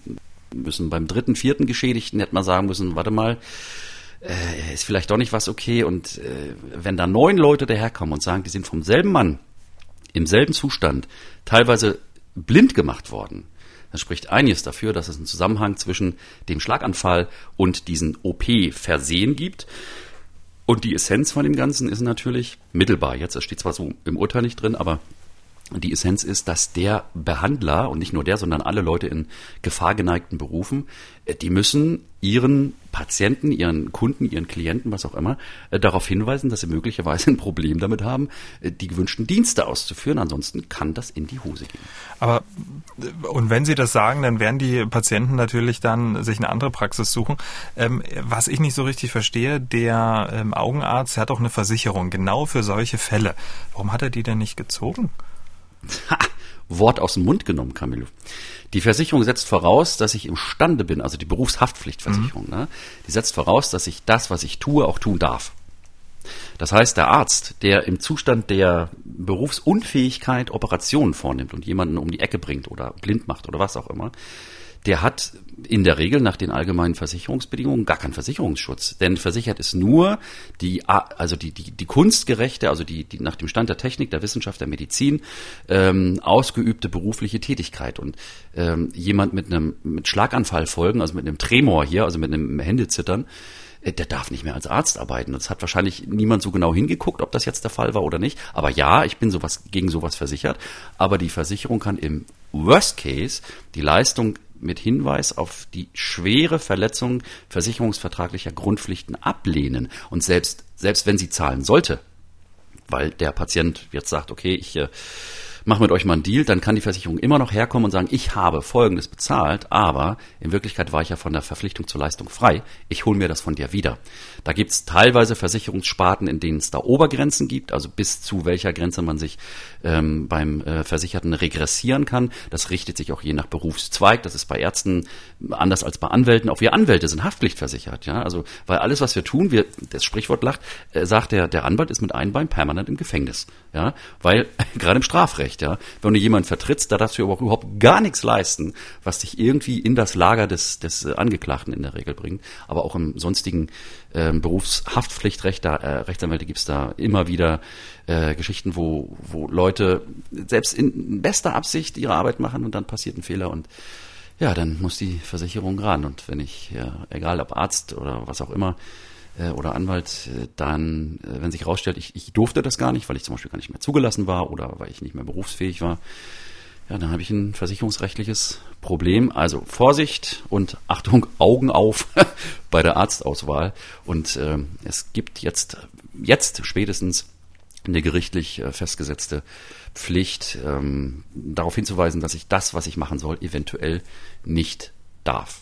müssen. Beim dritten, vierten Geschädigten hätte man sagen müssen, warte mal, äh, ist vielleicht doch nicht was okay. Und äh, wenn da neun Leute daherkommen und sagen, die sind vom selben Mann im selben Zustand teilweise blind gemacht worden, dann spricht einiges dafür, dass es einen Zusammenhang zwischen dem Schlaganfall und diesen OP-Versehen gibt. Und die Essenz von dem Ganzen ist natürlich mittelbar. Jetzt, steht zwar so im Urteil nicht drin, aber die Essenz ist, dass der Behandler und nicht nur der, sondern alle Leute in gefahrgeneigten Berufen, äh, die müssen ihren Patienten, ihren Kunden, ihren Klienten, was auch immer, äh, darauf hinweisen, dass sie möglicherweise ein Problem damit haben, äh, die gewünschten Dienste auszuführen. Ansonsten kann das in die Hose gehen. Aber und wenn Sie das sagen, dann werden die Patienten natürlich dann sich eine andere Praxis suchen. Ähm, was ich nicht so richtig verstehe, der ähm, Augenarzt hat doch eine Versicherung genau für solche Fälle. Warum hat er die denn nicht gezogen? Ha, Wort aus dem Mund genommen, Camillo. Die Versicherung setzt voraus, dass ich imstande bin, also die Berufshaftpflichtversicherung, mhm. ne, die setzt voraus, dass ich das, was ich tue, auch tun darf. Das heißt, der Arzt, der im Zustand der Berufsunfähigkeit Operationen vornimmt und jemanden um die Ecke bringt oder blind macht oder was auch immer, der hat in der Regel nach den allgemeinen Versicherungsbedingungen gar keinen Versicherungsschutz. Denn versichert ist nur die, also die, die, die kunstgerechte, also die, die nach dem Stand der Technik, der Wissenschaft, der Medizin ähm, ausgeübte berufliche Tätigkeit. Und ähm, jemand mit einem mit Schlaganfallfolgen, also mit einem Tremor hier, also mit einem Händezittern, äh, der darf nicht mehr als Arzt arbeiten. Das hat wahrscheinlich niemand so genau hingeguckt, ob das jetzt der Fall war oder nicht. Aber ja, ich bin sowas gegen sowas versichert. Aber die Versicherung kann im Worst Case die Leistung mit Hinweis auf die schwere Verletzung versicherungsvertraglicher Grundpflichten ablehnen. Und selbst, selbst wenn sie zahlen sollte, weil der Patient jetzt sagt, okay, ich äh, mache mit euch mal einen Deal, dann kann die Versicherung immer noch herkommen und sagen, ich habe Folgendes bezahlt, aber in Wirklichkeit war ich ja von der Verpflichtung zur Leistung frei. Ich hole mir das von dir wieder. Da gibt es teilweise Versicherungssparten, in denen es da Obergrenzen gibt, also bis zu welcher Grenze man sich ähm, beim äh, Versicherten regressieren kann. Das richtet sich auch je nach Berufszweig. Das ist bei Ärzten anders als bei Anwälten. Auch wir Anwälte sind haftpflichtversichert. Ja? Also, weil alles, was wir tun, wir, das Sprichwort lacht, äh, sagt der, der Anwalt ist mit einem Bein permanent im Gefängnis. Ja? Weil, gerade im Strafrecht, ja, wenn du jemanden vertrittst, da darfst du überhaupt gar nichts leisten, was dich irgendwie in das Lager des, des Angeklagten in der Regel bringt. Aber auch im sonstigen ähm, Berufshaftpflichtrecht, da, äh, Rechtsanwälte gibt es da immer wieder äh, Geschichten, wo, wo Leute selbst in bester Absicht ihre Arbeit machen und dann passiert ein Fehler und ja, dann muss die Versicherung ran. Und wenn ich, ja, egal ob Arzt oder was auch immer, äh, oder Anwalt äh, dann, äh, wenn sich herausstellt, ich, ich durfte das gar nicht, weil ich zum Beispiel gar nicht mehr zugelassen war oder weil ich nicht mehr berufsfähig war, ja, dann habe ich ein versicherungsrechtliches Problem. Also Vorsicht und Achtung, Augen auf bei der Arztauswahl. Und äh, es gibt jetzt, jetzt spätestens eine gerichtlich äh, festgesetzte Pflicht, ähm, darauf hinzuweisen, dass ich das, was ich machen soll, eventuell nicht darf.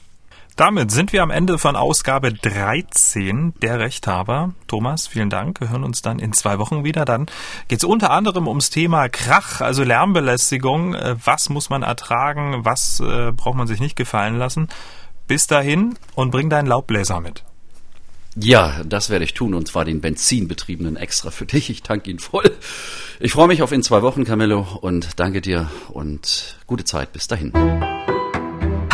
Damit sind wir am Ende von Ausgabe 13 der Rechthaber. Thomas, vielen Dank. Wir hören uns dann in zwei Wochen wieder. Dann geht es unter anderem ums Thema Krach, also Lärmbelästigung. Äh, was muss man ertragen? Was äh, braucht man sich nicht gefallen lassen? Bis dahin und bring deinen Laubbläser mit. Ja, das werde ich tun und zwar den benzinbetriebenen extra für dich. Ich tanke ihn voll. Ich freue mich auf in zwei Wochen, Camillo, und danke dir und gute Zeit. Bis dahin.